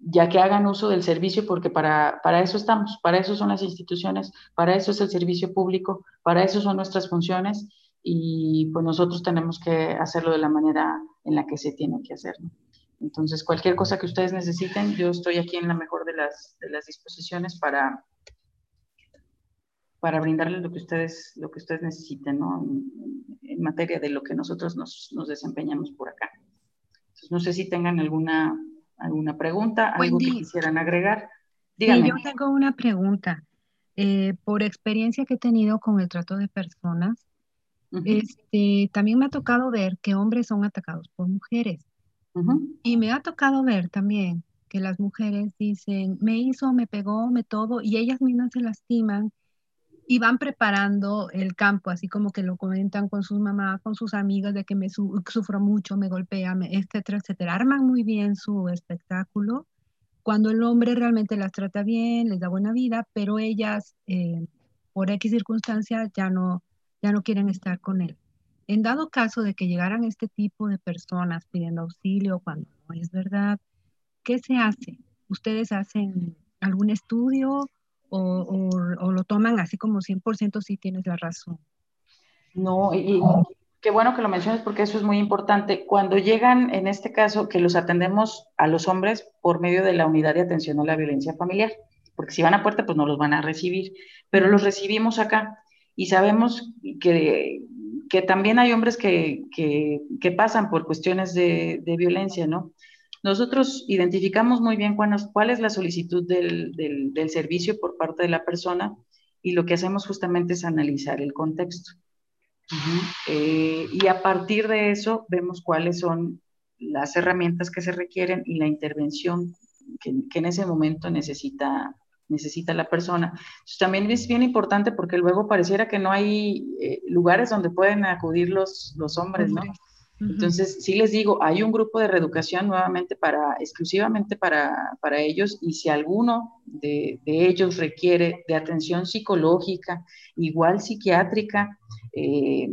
ya que hagan uso del servicio, porque para, para eso estamos, para eso son las instituciones, para eso es el servicio público, para eso son nuestras funciones y pues nosotros tenemos que hacerlo de la manera en la que se tiene que hacer. Entonces, cualquier cosa que ustedes necesiten, yo estoy aquí en la mejor de las, de las disposiciones para, para brindarles lo que ustedes, lo que ustedes necesiten, ¿no? En, materia de lo que nosotros nos, nos desempeñamos por acá. Entonces, no sé si tengan alguna, alguna pregunta, algo que quisieran agregar. Díganme. Sí, yo tengo una pregunta. Eh, por experiencia que he tenido con el trato de personas, este, también me ha tocado ver que hombres son atacados por mujeres. Y me ha tocado ver también que las mujeres dicen, me hizo, me pegó, me todo, y ellas mismas se lastiman y van preparando el campo, así como que lo comentan con sus mamás, con sus amigas, de que me sufro mucho, me golpea, etcétera, etcétera. Arman muy bien su espectáculo cuando el hombre realmente las trata bien, les da buena vida, pero ellas, eh, por X circunstancias, ya no, ya no quieren estar con él. En dado caso de que llegaran este tipo de personas pidiendo auxilio cuando no es verdad, ¿qué se hace? ¿Ustedes hacen algún estudio? O, lo toman así como 100% si tienes la razón. No, y qué bueno que lo menciones porque eso es muy importante. Cuando llegan, en este caso, que los atendemos a los hombres por medio de la unidad de atención a la violencia familiar, porque si van a puerta, pues no los van a recibir, pero los recibimos acá y sabemos que, que también hay hombres que, que, que pasan por cuestiones de, de violencia, ¿no? Nosotros identificamos muy bien cuál, cuál es la solicitud del, del, servicio por parte de la persona y lo que hacemos justamente es analizar el contexto. Eh, y a partir de eso vemos cuáles son las herramientas que se requieren y la intervención que, que en ese momento necesita, necesita la persona. también es bien importante porque luego pareciera que no hay eh, lugares donde pueden acudir los, los hombres, ¿no? Entonces, sí les digo, hay un grupo de reeducación nuevamente para, exclusivamente para, para ellos y si alguno de, ellos requiere de atención psicológica, igual psiquiátrica, eh,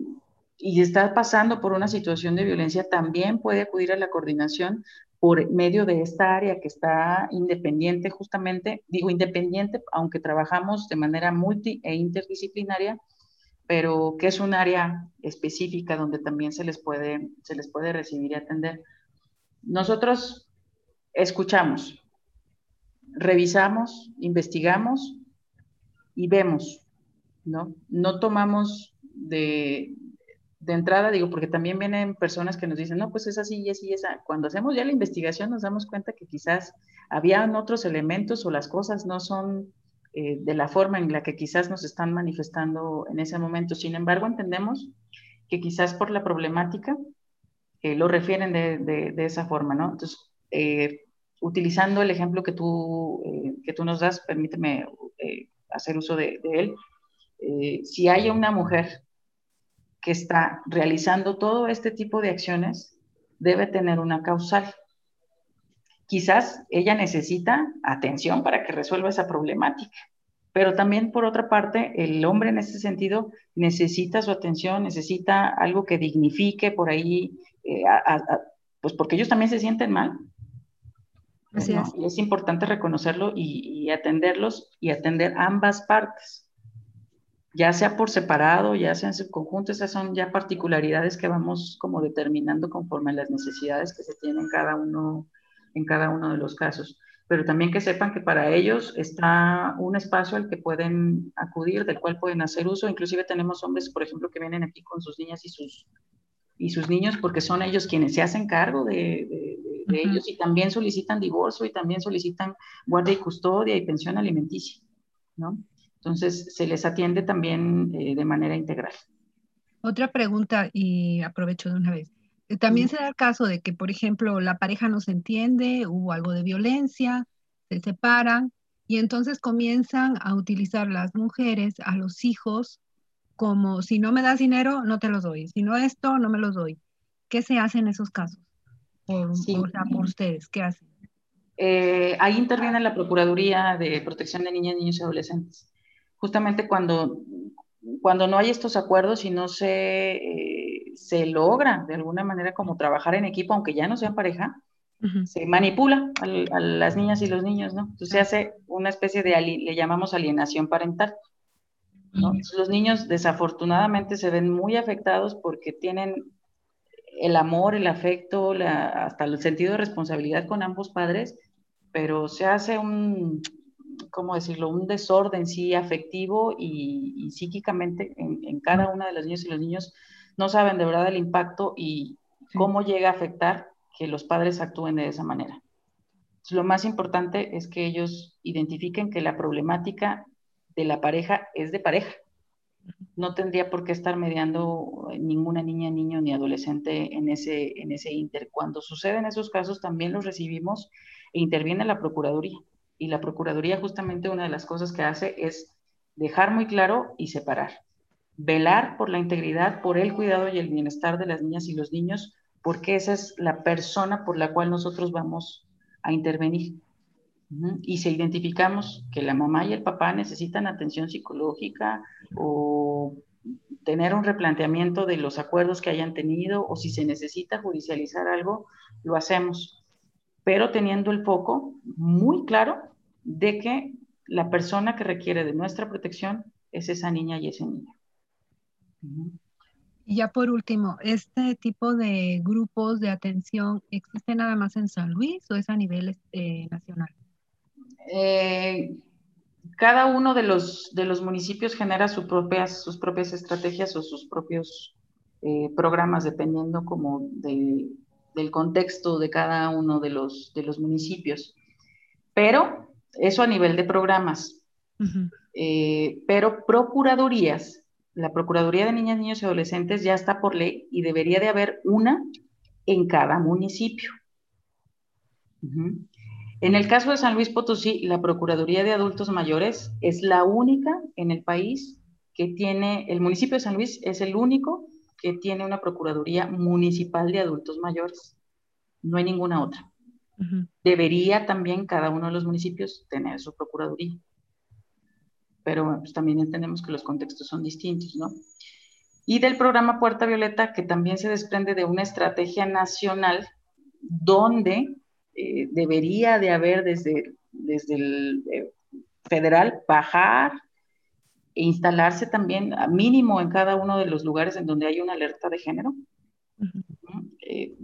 y está pasando por una situación de violencia, también puede acudir a la coordinación por medio de esta área que está independiente, justamente, digo independiente, aunque trabajamos de manera multi e interdisciplinaria, pero que es un área específica donde también se les puede, se les puede recibir y atender. Nosotros escuchamos, revisamos, investigamos y vemos, ¿no? No tomamos de, de entrada, digo, porque también vienen personas que nos dicen, no, pues es así y así y esa. Cuando hacemos ya la investigación nos damos cuenta que quizás habían otros elementos o las cosas no son eh, de la forma en la que quizás nos están manifestando en ese momento. Sin embargo, entendemos que quizás por la problemática eh, lo refieren de, de, esa forma, ¿no? Entonces, eh, utilizando el ejemplo que tú, que tú nos das, permíteme hacer uso de él. si hay una mujer que está realizando todo este tipo de acciones, debe tener una causal quizás ella necesita atención para que resuelva esa problemática. Pero también, por otra parte, el hombre en ese sentido necesita su atención, necesita algo que dignifique por ahí, eh, pues porque ellos también se sienten mal. Así es. Y es importante reconocerlo y, y atenderlos y atender ambas partes ya sea por separado, ya sea en su conjunto, esas son ya particularidades que vamos como determinando conforme a las necesidades que se tienen cada uno en cada uno de los casos. Pero también que sepan que para ellos está un espacio al que pueden acudir, del cual pueden hacer uso. Inclusive tenemos hombres, por ejemplo, que vienen aquí con sus niñas y sus, y sus niños porque son ellos quienes se hacen cargo de, de, ellos y también solicitan divorcio y también solicitan guardia y custodia y pensión alimenticia, ¿no? Entonces, se les atiende también eh, de manera integral. Otra pregunta, y aprovecho de una vez. También se da el caso de que, por ejemplo, la pareja no se entiende, hubo algo de violencia, se separan y entonces comienzan a utilizar las mujeres a los hijos como si no me das dinero, no te los doy, si no esto, no me los doy. ¿Qué se hace en esos casos? Por, por ustedes, ¿qué hacen? Eh, ahí interviene la Procuraduría de Protección de Niñas, Niños y Adolescentes. Justamente cuando cuando no hay estos acuerdos y no se, eh, se logra de alguna manera como trabajar en equipo, aunque ya no sean pareja, se manipula a, las niñas y los niños, ¿no? Entonces se hace una especie de, le llamamos alienación parental. ¿no? los niños desafortunadamente se ven muy afectados porque tienen el amor, el afecto, hasta el sentido de responsabilidad con ambos padres, pero se hace un, ¿cómo decirlo?, un desorden, sí, afectivo y, psíquicamente en, cada una de las niñas y los niños no saben de verdad el impacto y cómo llega a afectar que los padres actúen de esa manera. lo más importante es que ellos identifiquen que la problemática de la pareja es de pareja. No tendría por qué estar mediando ninguna niña, niño ni adolescente en ese, en ese inter. Cuando suceden esos casos, también los recibimos e interviene la Procuraduría. Y la Procuraduría justamente una de las cosas que hace es dejar muy claro y separar. Velar por la integridad, por el cuidado y el bienestar de las niñas y los niños, porque esa es la persona por la cual nosotros vamos a intervenir. Y si identificamos que la mamá y el papá necesitan atención psicológica o tener un replanteamiento de los acuerdos que hayan tenido o si se necesita judicializar algo, lo hacemos pero teniendo el foco muy claro de que la persona que requiere de nuestra protección es esa niña y ese niño. Y ya por último, ¿este tipo de grupos de atención existe nada más en San Luis o es a nivel este, nacional? Eh, cada uno de los, de los municipios genera sus propias, sus propias estrategias o sus propios eh, programas, dependiendo como de, del contexto de cada uno de los, de los municipios. Pero eso a nivel de programas. Eh, pero procuradurías, la Procuraduría de Niñas, Niños y Adolescentes ya está por ley y debería de haber una en cada municipio. En el caso de San Luis Potosí, la Procuraduría de Adultos Mayores es la única en el país que tiene, el municipio de San Luis es el único que tiene una Procuraduría Municipal de Adultos Mayores. No hay ninguna otra. Debería también cada uno de los municipios tener su Procuraduría. Pero pues, también entendemos que los contextos son distintos, ¿no? Y del programa Puerta Violeta, que también se desprende de una estrategia nacional donde eh, debería de haber desde, desde el eh, federal bajar e instalarse también a mínimo en cada uno de los lugares en donde hay una alerta de género. Eh,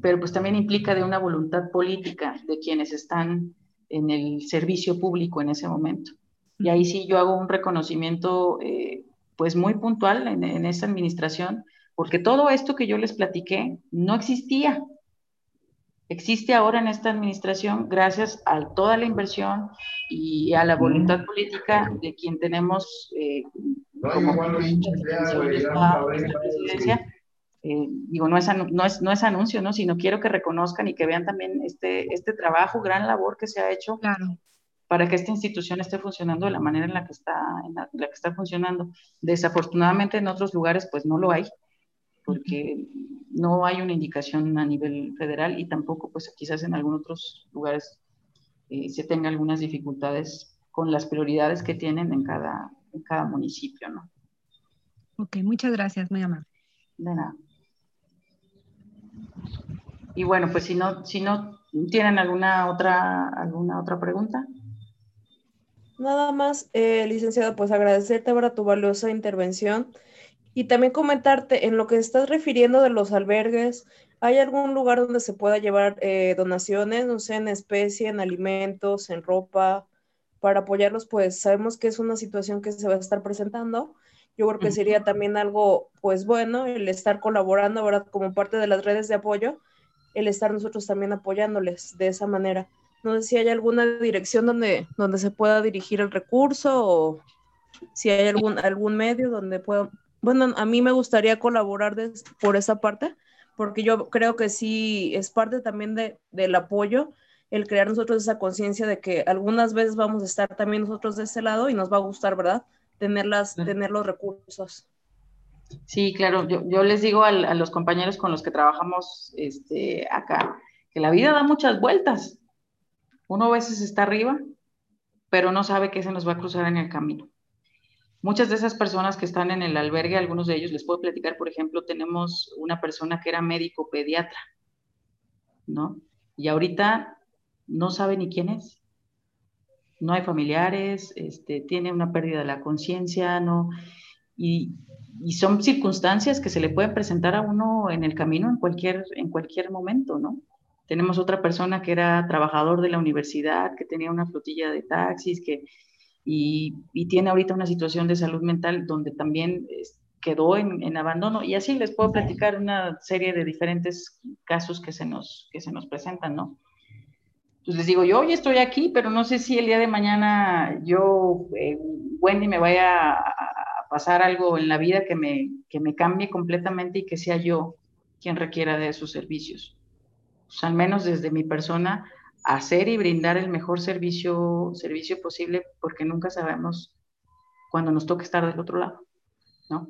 pero pues también implica de una voluntad política de quienes están en el servicio público en ese momento. Y ahí sí yo hago un reconocimiento eh, pues muy puntual en, en esa administración, porque todo esto que yo les platiqué no existía existe ahora en esta administración gracias a toda la inversión y a la voluntad política de quien tenemos eh, como esta, presidencia. Eh, digo, no es, no, es, no es anuncio, ¿no? sino quiero que reconozcan y que vean también este, este trabajo, gran labor que se ha hecho para que esta institución esté funcionando de la manera en la que está, en la que está funcionando. Desafortunadamente en otros lugares pues no lo hay porque no hay una indicación a nivel federal y tampoco, pues quizás en algunos otros lugares eh, se tenga algunas dificultades con las prioridades que tienen en cada, en cada municipio, ¿no? Ok, muchas gracias, muy amable. De nada. Y bueno, pues si no, si no tienen alguna otra, alguna otra pregunta. Nada más, eh, licenciado, pues agradecerte por tu valiosa intervención y también comentarte, en lo que estás refiriendo de los albergues, ¿hay algún lugar donde se pueda llevar eh, donaciones, no sé, en especie, en alimentos, en ropa, para apoyarlos? Pues sabemos que es una situación que se va a estar presentando. Yo creo que sería también algo, pues bueno, el estar colaborando, ¿verdad? Como parte de las redes de apoyo, el estar nosotros también apoyándoles de esa manera. No sé si hay alguna dirección donde, donde se pueda dirigir el recurso o si hay algún, algún medio donde pueda, bueno, a mí me gustaría colaborar por esa parte, porque yo creo que sí es parte también de, del apoyo el crear nosotros esa conciencia de que algunas veces vamos a estar también nosotros de ese lado y nos va a gustar, ¿verdad? Tenerlas, tener los recursos. Sí, claro, yo, yo les digo a, a, los compañeros con los que trabajamos este, acá, que la vida da muchas vueltas. Uno a veces está arriba, pero no sabe qué se nos va a cruzar en el camino. muchas de esas personas que están en el albergue, algunos de ellos les puedo platicar, por ejemplo, tenemos una persona que era médico pediatra, ¿no? Y ahorita no sabe ni quién es. No hay familiares, este, tiene una pérdida de la conciencia, ¿no? Y, y, son circunstancias que se le pueden presentar a uno en el camino en cualquier, en cualquier momento, ¿no? Tenemos otra persona que era trabajador de la universidad, que tenía una flotilla de taxis, que, y, y tiene ahorita una situación de salud mental donde también quedó en, en, abandono. Y así les puedo platicar una serie de diferentes casos que se nos, que se nos presentan, ¿no? Pues les digo, yo hoy estoy aquí, pero no sé si el día de mañana yo, eh, Wendy, me vaya a, a, pasar algo en la vida que me, que me cambie completamente y que sea yo quien requiera de sus servicios pues, al menos desde mi persona, hacer y brindar el mejor servicio, servicio posible, porque nunca sabemos cuando nos toque estar del otro lado, ¿no?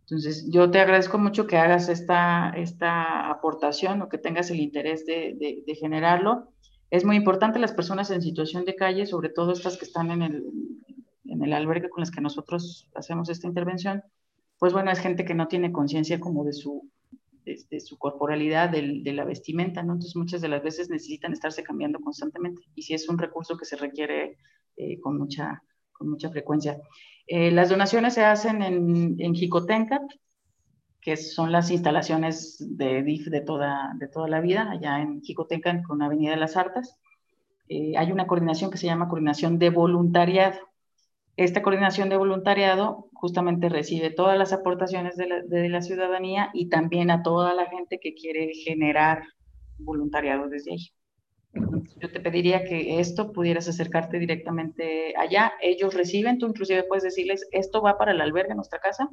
Entonces, yo te agradezco mucho que hagas esta, esta aportación o que tengas el interés de, de, generarlo. Es muy importante las personas en situación de calle, sobre todo estas que están en el, en el albergue con las que nosotros hacemos esta intervención, pues bueno, es gente que no tiene conciencia como de su, de, su corporalidad, de la vestimenta, ¿no? Entonces muchas de las veces necesitan estarse cambiando constantemente y si es un recurso que se requiere eh, con, mucha, con mucha frecuencia. Eh, las donaciones se hacen en, en Jicotencat, que son las instalaciones de DIF de toda, de toda la vida, allá en Jicotencat con Avenida de las Artes. Eh, hay una coordinación que se llama coordinación de voluntariado. Esta coordinación de voluntariado justamente recibe todas las aportaciones de la, de la, ciudadanía y también a toda la gente que quiere generar voluntariado desde ahí. Yo te pediría que esto pudieras acercarte directamente allá. Ellos reciben, tú inclusive puedes decirles, esto va para el albergue nuestra casa.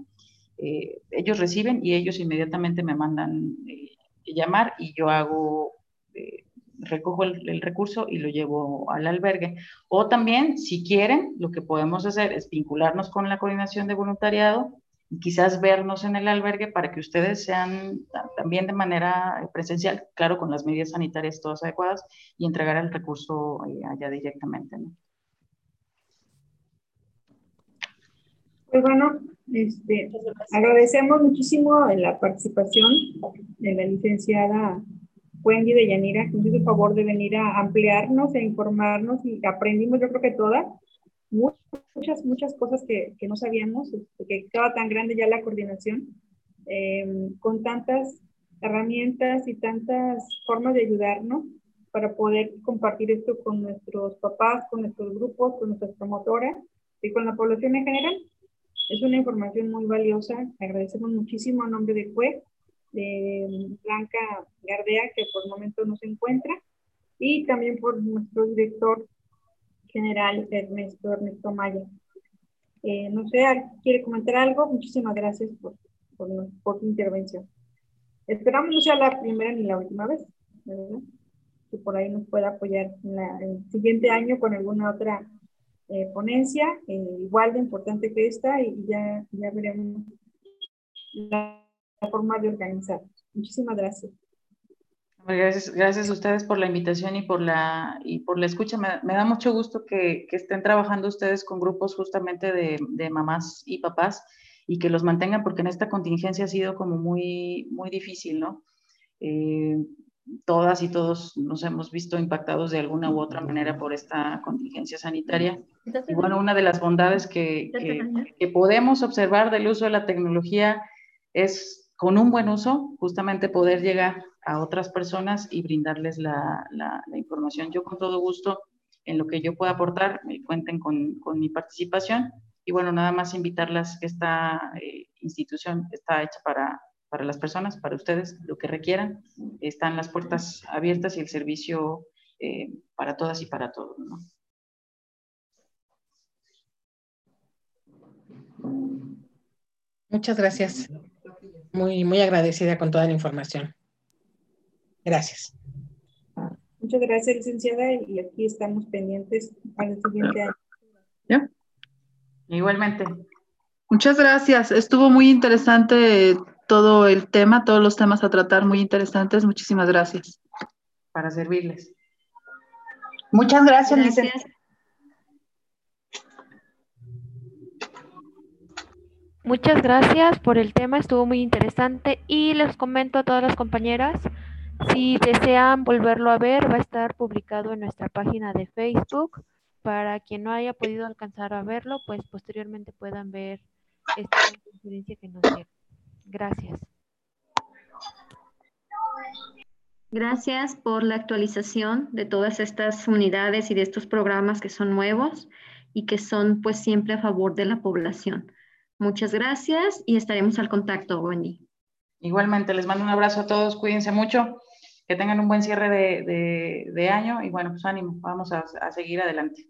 Eh, ellos reciben y ellos inmediatamente me mandan eh, llamar y yo hago eh, recojo el, recurso y lo llevo al albergue. O también, si quieren, lo que podemos hacer es vincularnos con la coordinación de voluntariado y quizás vernos en el albergue para que ustedes sean también de manera presencial, claro, con las medidas sanitarias todas adecuadas, y entregar el recurso eh, allá directamente. Pues bueno, este, agradecemos muchísimo la participación de la licenciada Wendy de Yanira, que nos hizo el favor de venir a ampliarnos e informarnos y aprendimos, yo creo que todas, muchas, muchas cosas que, que no sabíamos, este, que estaba tan grande ya la coordinación, em, con tantas herramientas y tantas formas de ayudarnos para poder compartir esto con nuestros papás, con nuestros grupos, con nuestras promotoras y con la población en general. Es una información muy valiosa. Agradecemos muchísimo a nombre de CUE de Blanca Gardea, que por el momento no se encuentra, y también por nuestro director general, Ernesto, Ernesto Maya. Eh, no sé, ¿quiere comentar algo? Muchísimas gracias por, por, por, su intervención. Esperamos no sea la primera ni la última vez, ¿verdad? Que por ahí nos pueda apoyar en, el siguiente año con alguna otra eh, ponencia, eh, igual de importante que esta, y ya, ya veremos la forma de organizar. Muchísimas gracias. Gracias, gracias a ustedes por la invitación y por la, y por la escucha. Me, da mucho gusto que, que, estén trabajando ustedes con grupos justamente de, de, mamás y papás y que los mantengan porque en esta contingencia ha sido como muy, muy difícil, ¿no? Eh, todas y todos nos hemos visto impactados de alguna u otra manera por esta contingencia sanitaria. Y bueno, una de las bondades que, que, que podemos observar del uso de la tecnología es con un buen uso, justamente poder llegar a otras personas y brindarles la, la, información. Yo con todo gusto, en lo que yo pueda aportar, me cuenten con, con, mi participación. Y bueno, nada más invitarlas, esta eh, institución está hecha para, para las personas, para ustedes, lo que requieran. Están las puertas abiertas y el servicio eh, para todas y para todos. ¿no? Muchas gracias muy, muy agradecida con toda la información. Gracias. Muchas gracias, licenciada, y aquí estamos pendientes para el siguiente año. ¿Ya? Igualmente. Muchas gracias. Estuvo muy interesante todo el tema, todos los temas a tratar, muy interesantes. Muchísimas gracias. Para servirles. Muchas gracias, gracias. licenciada. Muchas gracias por el tema, estuvo muy interesante y les comento a todas las compañeras, si desean volverlo a ver, va a estar publicado en nuestra página de Facebook. Para quien no haya podido alcanzar a verlo, pues posteriormente puedan ver esta conferencia que nos dieron. Gracias. Gracias por la actualización de todas estas unidades y de estos programas que son nuevos y que son pues siempre a favor de la población. Muchas gracias y estaremos al contacto, Wendy. Igualmente, les mando un abrazo a todos, cuídense mucho, que tengan un buen cierre de, año y bueno, pues ánimo, vamos a, a seguir adelante.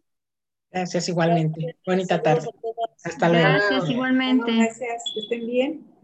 Gracias igualmente. Bonita tarde. Hasta luego. Gracias igualmente. Gracias, que estén bien.